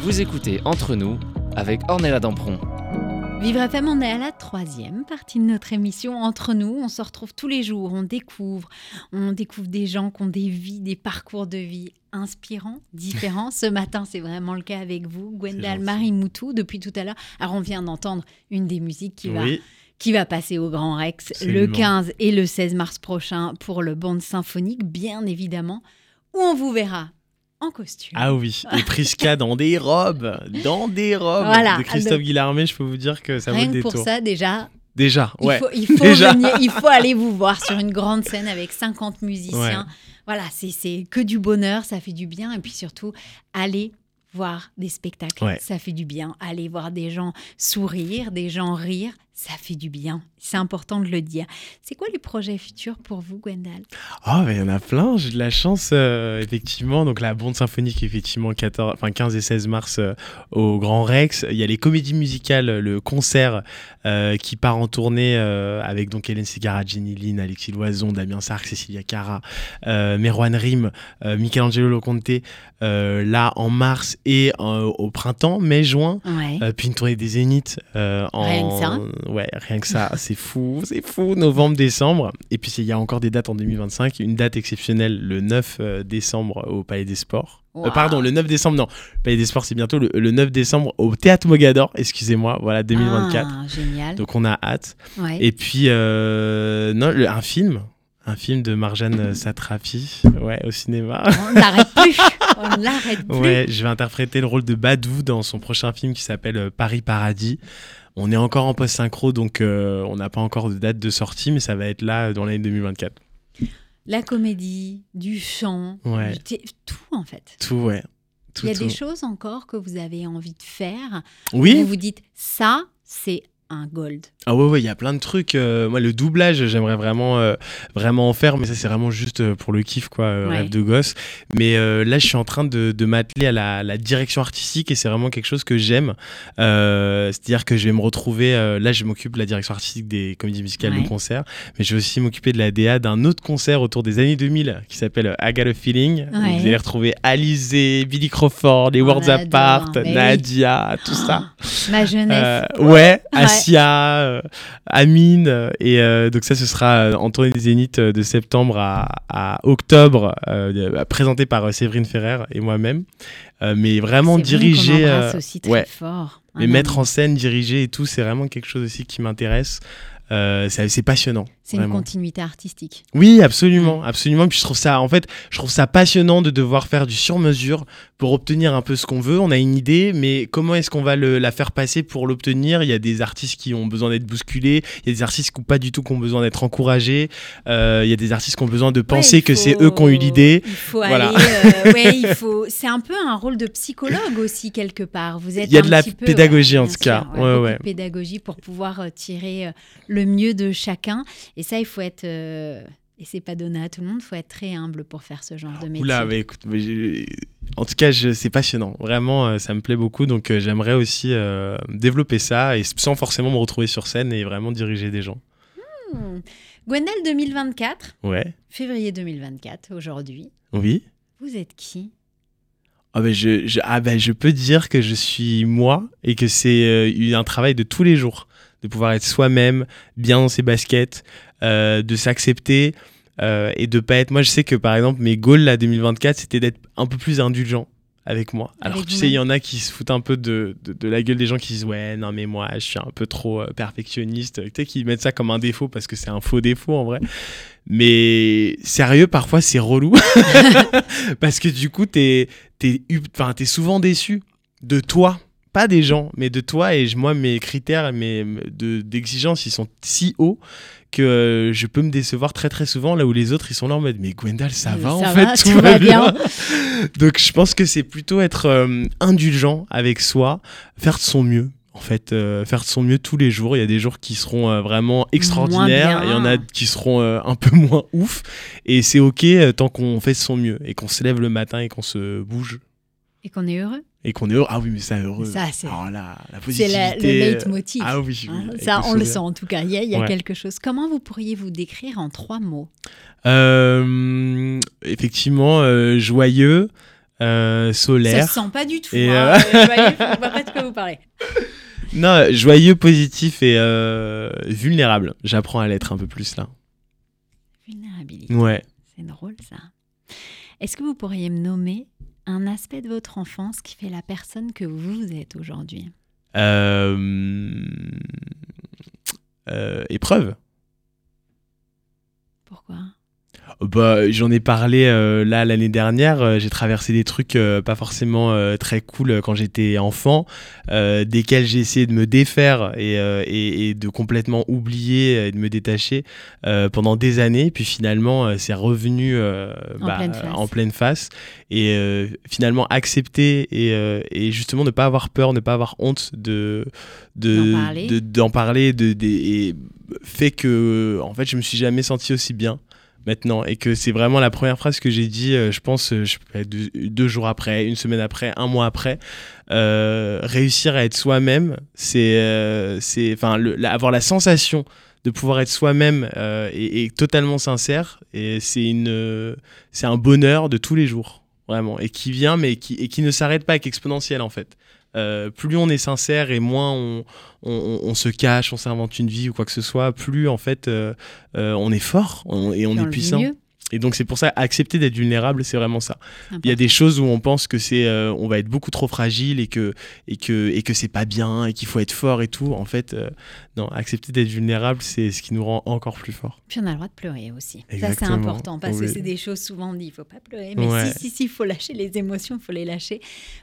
S3: Vous écoutez Entre nous avec Ornella Dampron.
S1: Vivre FM, on est à la troisième partie de notre émission. Entre nous, on se retrouve tous les jours, on découvre, on découvre des gens qui ont des vies, des parcours de vie inspirants, différents. Ce matin, c'est vraiment le cas avec vous, Gwendal
S2: gentil.
S1: Marie Moutou, depuis tout à l'heure. Alors, on vient d'entendre une des musiques qui va
S2: Oui,
S1: qui va passer au Grand Rex le
S2: Absolument.
S1: 15 et le 16 mars prochain pour le bande symphonique, bien évidemment, où on vous verra en costume.
S2: ah oui, et Priska dans des robes, dans des robes
S1: Voilà.
S2: de Christophe Guillarmet, je peux vous dire que ça vaut
S1: Rien
S2: le
S1: que pour
S2: détour.
S1: ça, déjà,
S2: Déjà,
S1: il,
S2: ouais.
S1: faut, il, faut
S2: Déjà.
S1: venir- il faut aller vous voir sur une grande scène avec 50 musiciens.
S2: Ouais.
S1: Voilà, c'est- que du bonheur, ça fait du bien. Et puis surtout, aller voir des spectacles,
S2: Ouais.
S1: ça fait du bien. Aller voir des gens sourire, des gens rire, ça fait du bien. C'est important de le dire. C'est quoi les projets futurs pour vous, Gwendal?
S2: Oh, il y en a plein. J'ai de la chance, euh, effectivement. Donc, la bande symphonique, effectivement, 14, enfin, 15 et 16 mars euh, au Grand Rex. Il y a les comédies musicales, le concert euh, qui part en tournée avec donc Hélène Ségara, Jenny Lynn, Alexis Loison, Damien Sark, Cécilia Cara, Merwan Rim, Michelangelo Loconte, là en mars et au printemps, mai-juin.
S1: Ouais.
S2: Euh, puis une tournée des Zéniths. en...
S1: Rien que ça.
S2: Ouais, rien que ça. c'est fou, c'est fou. Novembre, décembre. Et puis il y a encore des dates en 2025. Une date exceptionnelle le 9 euh, décembre au Palais des Sports. Euh, pardon, le 9 décembre, non. Le Palais des Sports, c'est bientôt. Le, le 9 décembre au Théâtre Mogador, excusez-moi. Voilà, 2024.
S1: Ah, génial.
S2: Donc on a hâte.
S1: Ouais.
S2: Et puis, euh, non, le- un film. Un film de Marjane Satrapi, ouais, au cinéma.
S1: On n'arrête plus. On n'arrête plus.
S2: Ouais, je vais interpréter le rôle de Badou dans son prochain film qui s'appelle Paris Paradis. On est encore en post-synchro, donc euh, on n'a pas encore de date de sortie, mais ça va être là dans l'année 2024.
S1: La comédie, du chant,
S2: Ouais.
S1: du thé- tout en fait.
S2: Tout, ouais. Tout,
S1: Il y a
S2: tout.
S1: des choses encore que vous avez envie de faire.
S2: Oui,
S1: Vous vous dites, ça, c'est un gold.
S2: Ah ouais, ouais, il y a plein de trucs. euh, moi, le doublage, j'aimerais vraiment, euh, vraiment en faire, mais ça, c'est vraiment juste euh, pour le kiff, quoi, euh,
S1: Ouais.
S2: rêve de gosse. Mais là, je suis en train de, de m'atteler à la, la direction artistique et c'est vraiment quelque chose que j'aime. C'est-à-dire que je vais me retrouver. là, je m'occupe de la direction artistique des comédies musicales
S1: Ouais.
S2: de concert, mais je vais aussi m'occuper de la DA d'un autre concert autour des années 2000 qui s'appelle I Got a Feeling.
S1: Ouais.
S2: Vous allez retrouver Alizé, Billy Crawford, les Worlds
S1: adore,
S2: Apart. Nadia, tout ça.
S1: Ma jeunesse.
S2: Ouais, Asia, Amine. euh, Et euh, donc ça, ce sera euh, en tournée des Zéniths euh, de septembre à, à octobre, euh, présenté par euh, Séverine Ferrer et moi-même. Euh, mais vraiment dirigé, euh,
S1: aussi très
S2: ouais.
S1: fort.
S2: mais mettre en scène, diriger et tout, c'est vraiment quelque chose aussi qui m'intéresse. Euh, c'est passionnant.
S1: C'est une continuité artistique.
S2: Oui, absolument, absolument. Puis je trouve ça, en fait, je trouve ça passionnant de devoir faire du sur-mesure pour obtenir un peu ce qu'on veut. On a une idée, mais comment est-ce qu'on va le- la faire passer pour l'obtenir? Il y a des artistes qui ont besoin d'être bousculés, il y a des artistes qui n'ont pas du tout qui ont besoin d'être encouragés, euh, il y a des artistes qui ont besoin de penser
S1: Ouais,
S2: que c'est eux qui ont eu l'idée.
S1: Il faut
S2: Voilà.
S1: aller. euh, ouais, il faut. C'est un peu un rôle de psychologue aussi quelque part. Vous êtes.
S2: Il y a de la
S1: peu,
S2: pédagogie,
S1: ouais,
S2: en tout cas.
S1: sûr,
S2: Ouais,
S1: pédagogie pour pouvoir euh, tirer euh, le mieux de chacun. Et ça, il faut être. euh, et c'est pas donné à tout le monde. Il faut être très humble pour faire ce genre de métier.
S2: Oula, mais écoute, mais j'ai- en tout cas, je- c'est passionnant. Vraiment, euh, ça me plaît beaucoup. Donc, euh, j'aimerais aussi euh, développer ça et sans forcément me retrouver sur scène et vraiment diriger des gens.
S1: Hmm. Gwendal 2024,
S2: Ouais,
S1: février 2024, aujourd'hui.
S2: oui.
S1: Vous êtes qui?
S2: Ah ben je, je- ah ben je peux dire que je suis moi et que c'est euh, un travail de tous les jours, de pouvoir être soi-même, bien dans ses baskets, euh, de s'accepter euh, et de pas être. Moi, je sais que par exemple, mes goals là 2024, c'était d'être un peu plus indulgent avec moi. Alors
S1: Avec
S2: tu sais, il y en a qui se foutent un peu de, de, de la gueule des gens qui disent ouais non mais moi je suis un peu trop euh, perfectionniste. Tu sais qui mettent ça comme un défaut parce que c'est un faux défaut en vrai. Mais sérieux, parfois c'est relou parce que du coup t'es enfin, t'es souvent déçu de toi, pas des gens, mais de toi. Et moi, mes critères mes, de- d'exigence, ils sont si hauts que euh, je peux me décevoir très très souvent là où les autres ils sont là en mode mais Gwendal ça va en fait tout, va bien, donc je pense que c'est plutôt être euh, indulgent avec soi faire de son mieux en fait euh, faire de son mieux tous les jours. Il y a des jours qui seront euh, vraiment extraordinaires il y en a qui seront euh, un peu moins ouf. Et c'est ok euh, tant qu'on fait de son mieux et qu'on se lève le matin et qu'on se bouge.
S1: Et qu'on est heureux
S2: et qu'on est heureux ah oui mais ça heureux
S1: Ça, c'est-
S2: là, la
S1: le leitmotiv.
S2: ah oui, oui,
S1: Hein, ça, on le sent en tout cas. Il y a, il y a
S2: Ouais.
S1: quelque chose. Comment vous pourriez vous décrire en trois mots?
S2: Euh, effectivement, euh, joyeux, euh,
S1: Ça
S2: solaire.
S1: se sent pas du tout.
S2: Et,
S1: hein,
S2: euh,
S1: joyeux, je vois pas de quoi vous parlez.
S2: Non, joyeux, positif et euh, vulnérable. J'apprends à l'être un peu plus là.
S1: Vulnérabilité.
S2: Ouais.
S1: C'est drôle ça. Est-ce que vous pourriez me nommer un aspect de votre enfance qui fait la personne que vous êtes aujourd'hui
S2: Euh, euh, épreuve.
S1: Pourquoi?
S2: Bah, j'en ai parlé euh, là l'année dernière. euh, j'ai traversé des trucs euh, pas forcément très cool quand j'étais enfant, desquels j'ai essayé de me défaire et, et- et de complètement oublier et de me détacher pendant des années. Puis finalement, c'est revenu
S1: En
S2: bah,
S1: pleine face.
S2: en pleine face. Et finalement, accepter et, et justement ne pas avoir peur, ne pas avoir honte de de-
S1: D'en parler.
S2: de- parler, de, fait que en fait, je me suis jamais senti aussi bien et que c'est vraiment la première phrase que j'ai dit euh, je pense euh, deux, jours après une semaine après un mois après. Euh, réussir à être soi-même c'est c'est avoir la sensation de pouvoir être soi-même et, totalement sincère. Et c'est une un bonheur de tous les jours vraiment. Et qui vient mais qui et qui ne s'arrête pas est exponentiel en fait Euh, plus on est sincère et moins on, on, on- on se cache, on s'invente une vie ou quoi que ce soit, plus en fait euh, euh, on est fort on- et on est puissant. Et donc c'est pour ça accepter d'être vulnérable, c'est vraiment ça. Il y a des choses où on pense que c'est euh, on va être beaucoup trop fragile et que et que et que c'est pas bien et qu'il faut être fort et tout. En fait, euh, non, accepter d'être vulnérable, c'est ce qui nous rend encore plus fort.
S1: Puis on a le droit de pleurer aussi. Ça, c'est important parce que c'est des choses souvent on dit il faut pas pleurer. Mais
S2: Ouais.
S1: si, si, si, il faut lâcher les émotions, il faut les lâcher.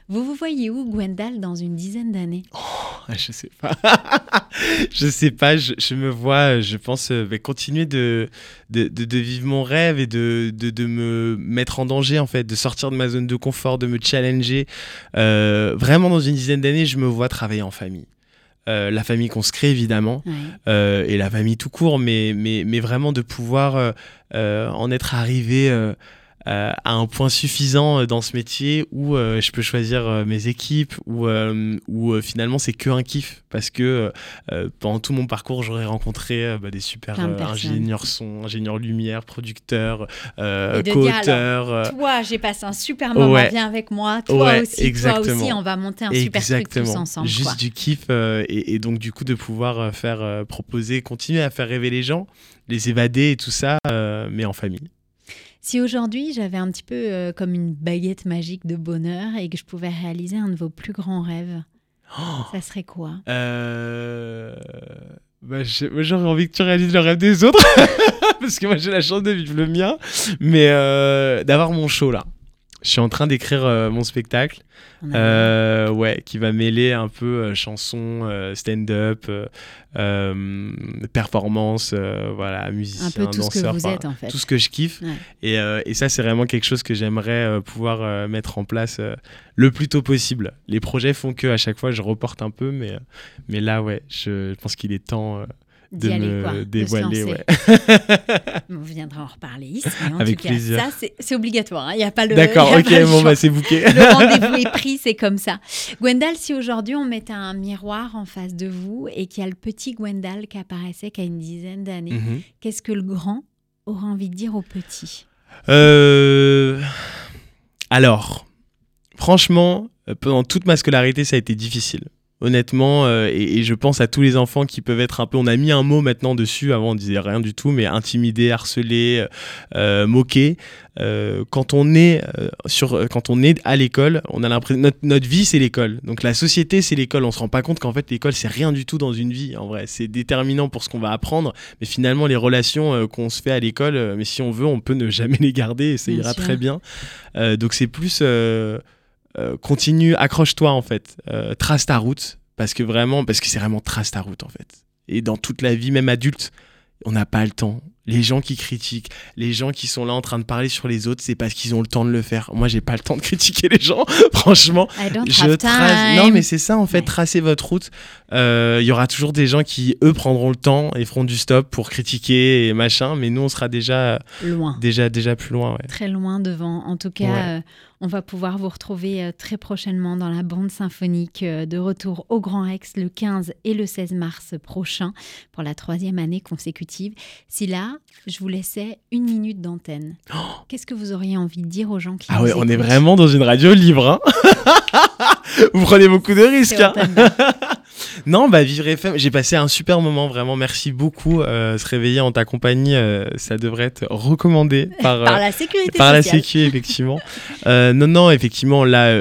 S1: Vous vous voyez où, Gwendal, dans une dizaine d'années?
S2: Ah, je sais pas. je sais pas. Je, je me vois, je pense, euh, continuer de, de, de- de vivre mon rêve et de, de, me mettre en danger, en fait, de sortir de ma zone de confort, de me challenger. Euh, vraiment, dans une dizaine d'années, je me vois travailler en famille. Euh, la famille qu'on se crée, évidemment, euh, et la famille tout court, mais, mais, mais vraiment de pouvoir en être arrivé à un point suffisant euh, dans ce métier où euh, je peux choisir euh, mes équipes, où, euh, où euh, finalement c'est que un kiff, parce que euh, pendant tout mon parcours, j'aurais rencontré euh, bah, des super euh, ingénieurs son, ingénieurs lumière, producteurs, euh, co-auteurs. euh,
S1: Toi, j'ai passé un super moment,
S2: ouais.
S1: viens avec moi. Toi
S2: Ouais,
S1: aussi, toi
S2: exactement.
S1: aussi, on va monter un super truc tous ensemble.
S2: Juste
S1: quoi.
S2: du kiff euh, et, et donc du coup de pouvoir euh, faire euh, proposer, continuer à faire rêver les gens, les évader et tout ça, euh, mais en famille.
S1: Si aujourd'hui j'avais un petit peu euh, comme une baguette magique de bonheur et que je pouvais réaliser un de vos plus grands rêves, ça serait quoi?
S2: Euh... bah, j'aurais envie que tu réalises le rêve des autres. Parce que moi j'ai la chance de vivre le mien, mais euh, d'avoir mon show là. Je suis en train d'écrire euh, mon spectacle.
S1: On a-
S2: Euh, ouais, qui va mêler un peu euh, chanson, euh, stand-up, euh, euh, performance, euh, voilà, musicien,
S1: Un peu tout ce que
S2: danseur,
S1: vous êtes en fait.
S2: tout ce que je kiffe.
S1: Ouais.
S2: Et, euh, et ça, c'est vraiment quelque chose que j'aimerais euh, pouvoir euh, mettre en place euh, le plus tôt possible. Les projets font que à chaque fois, je reporte un peu, mais, euh, mais là, ouais, je, je pense qu'il est temps euh, de
S1: aller,
S2: me
S1: quoi,
S2: dévoiler. Ouais.
S1: On viendra en reparler ici. en
S2: Avec
S1: tout cas,
S2: plaisir.
S1: ça, c'est- obligatoire. hein. Il n'y a pas le.
S2: D'accord,
S1: a
S2: ok, bon, bah, c'est bouquet.
S1: Le rendez-vous est pris, c'est comme ça. Gwendal, si aujourd'hui on mettait un miroir en face de vous et qu'il y a le petit Gwendal qui apparaissait qu'à une dizaine d'années,
S2: Mhm.
S1: qu'est-ce que le grand aura envie de dire au petit?
S2: Euh, Alors, franchement, euh, pendant toute ma scolarité, ça a été difficile. Honnêtement, euh, et, et je pense à tous les enfants qui peuvent être un peu. On a mis un mot maintenant dessus. Avant, on disait rien du tout, mais intimidé, harcelé, euh, moqué. Euh, quand on est euh, sur, quand on est à l'école, on a l'impression notre, notre vie c'est l'école. Donc la société c'est l'école. On se rend pas compte qu'en fait l'école c'est rien du tout dans une vie. En vrai, c'est déterminant pour ce qu'on va apprendre, mais finalement les relations euh, qu'on se fait à l'école, euh, mais si on veut, on peut ne jamais les garder et ça
S1: Bien
S2: ira
S1: sûr.
S2: très bien. Euh, donc c'est plus euh, continue, accroche-toi en fait, Euh, trace ta route parce que vraiment, parce que c'est vraiment trace ta route en fait. Et dans toute la vie, même adulte, on n'a pas le temps. Les gens qui critiquent, les gens qui sont là en train de parler sur les autres, c'est parce qu'ils ont le temps de le faire. Moi, j'ai pas le temps de critiquer les gens, franchement.
S1: I don't
S2: Je trace. Non, mais c'est ça en fait,
S1: Ouais.
S2: tracez votre route. Euh, Il y aura toujours des gens qui, eux, prendront le temps et feront du stop pour critiquer et machin, mais nous, on sera déjà,
S1: loin.
S2: déjà, déjà plus loin. Ouais.
S1: Très loin devant. En tout cas,
S2: Ouais.
S1: euh, on va pouvoir vous retrouver euh, très prochainement dans la bande symphonique euh, de retour au Grand Rex le 15 et le 16 mars prochain pour la troisième année consécutive. Si là, je vous laissais une minute d'antenne, qu'est-ce que vous auriez envie de dire aux gens qui
S2: Oh Ah ouais, on est vraiment dans une radio libre. Hein? Vous prenez beaucoup de risques. Hein? Non, bah Vivre FM, j'ai passé un super moment, vraiment. Merci beaucoup. Euh, se réveiller en ta compagnie, euh, ça devrait être recommandé par,
S1: Par
S2: euh,
S1: la sécurité
S2: par la
S1: sociale.
S2: Sécu, effectivement. Non, non, effectivement, là,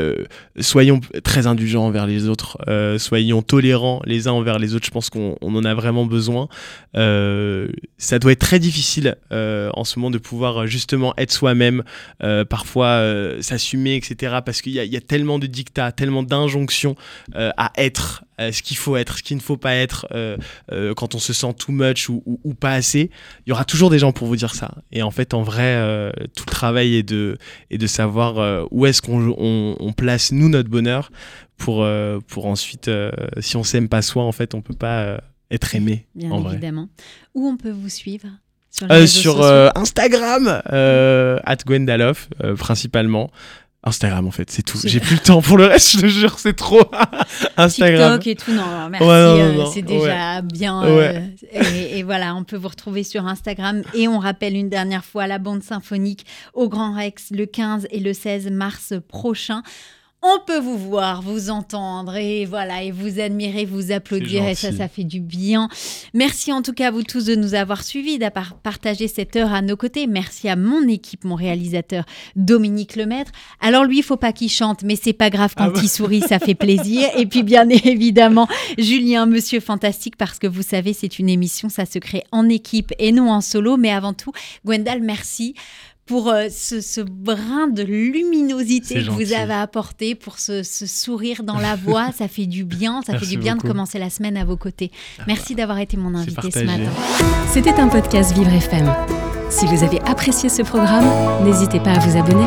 S2: soyons très indulgents envers les autres, soyons tolérants les uns envers les autres. Je pense qu'on on en a vraiment besoin. Ça doit être très difficile en ce moment de pouvoir justement être soi-même, parfois s'assumer, etc. Parce qu'il y, a- il y a tellement de dictats, tellement d'injonctions à être, euh, ce qu'il faut être, ce qu'il ne faut pas être, euh, euh, quand on se sent too much ou, ou- ou pas assez. Il y aura toujours des gens pour vous dire ça. Et en fait, en vrai, tout le travail est de, est de savoir où est-ce qu'on on, on place nous notre bonheur pour, pour ensuite, si on s'aime pas soi, en fait, on peut pas être aimé.
S1: Bien
S2: en vrai.
S1: évidemment. Où on peut vous suivre? Sur
S2: sur Instagram, at Gwendaloff, principalement. Instagram en fait, c'est tout. J'ai plus le temps pour le reste, je te jure, c'est trop. Instagram.
S1: TikTok et tout, non, merci,
S2: Ouais,
S1: euh, c'est déjà bien.
S2: Ouais.
S1: euh, et, et voilà, on peut vous retrouver sur Instagram. Et on rappelle une dernière fois la bande symphonique au Grand Rex le 15 et le 16 mars prochain. On peut vous voir, vous entendre et voilà, et vous admirer, vous applaudir et ça, ça fait du bien. Merci en tout cas à vous tous de nous avoir suivis, d'avoir partagé cette heure à nos côtés. Merci à mon équipe, mon réalisateur Dominique Lemaître. Alors lui, il faut pas qu'il chante, mais c'est pas grave quand
S2: Ah bah.
S1: il sourit, ça fait plaisir. Et puis bien évidemment, Julien, Monsieur Fantastique, parce que vous savez, c'est une émission, ça se crée en équipe et non en solo. Mais avant tout, Gwendal, merci pour euh, ce, ce brin de luminosité que vous avez apporté, pour ce, ce sourire dans la voix. ça fait du bien, ça fait du bien
S2: beaucoup.
S1: de commencer la semaine à vos côtés. Merci d'avoir été mon invité ce matin.
S6: C'était un podcast Vivre FM. Si vous avez apprécié ce programme, n'hésitez pas à vous abonner.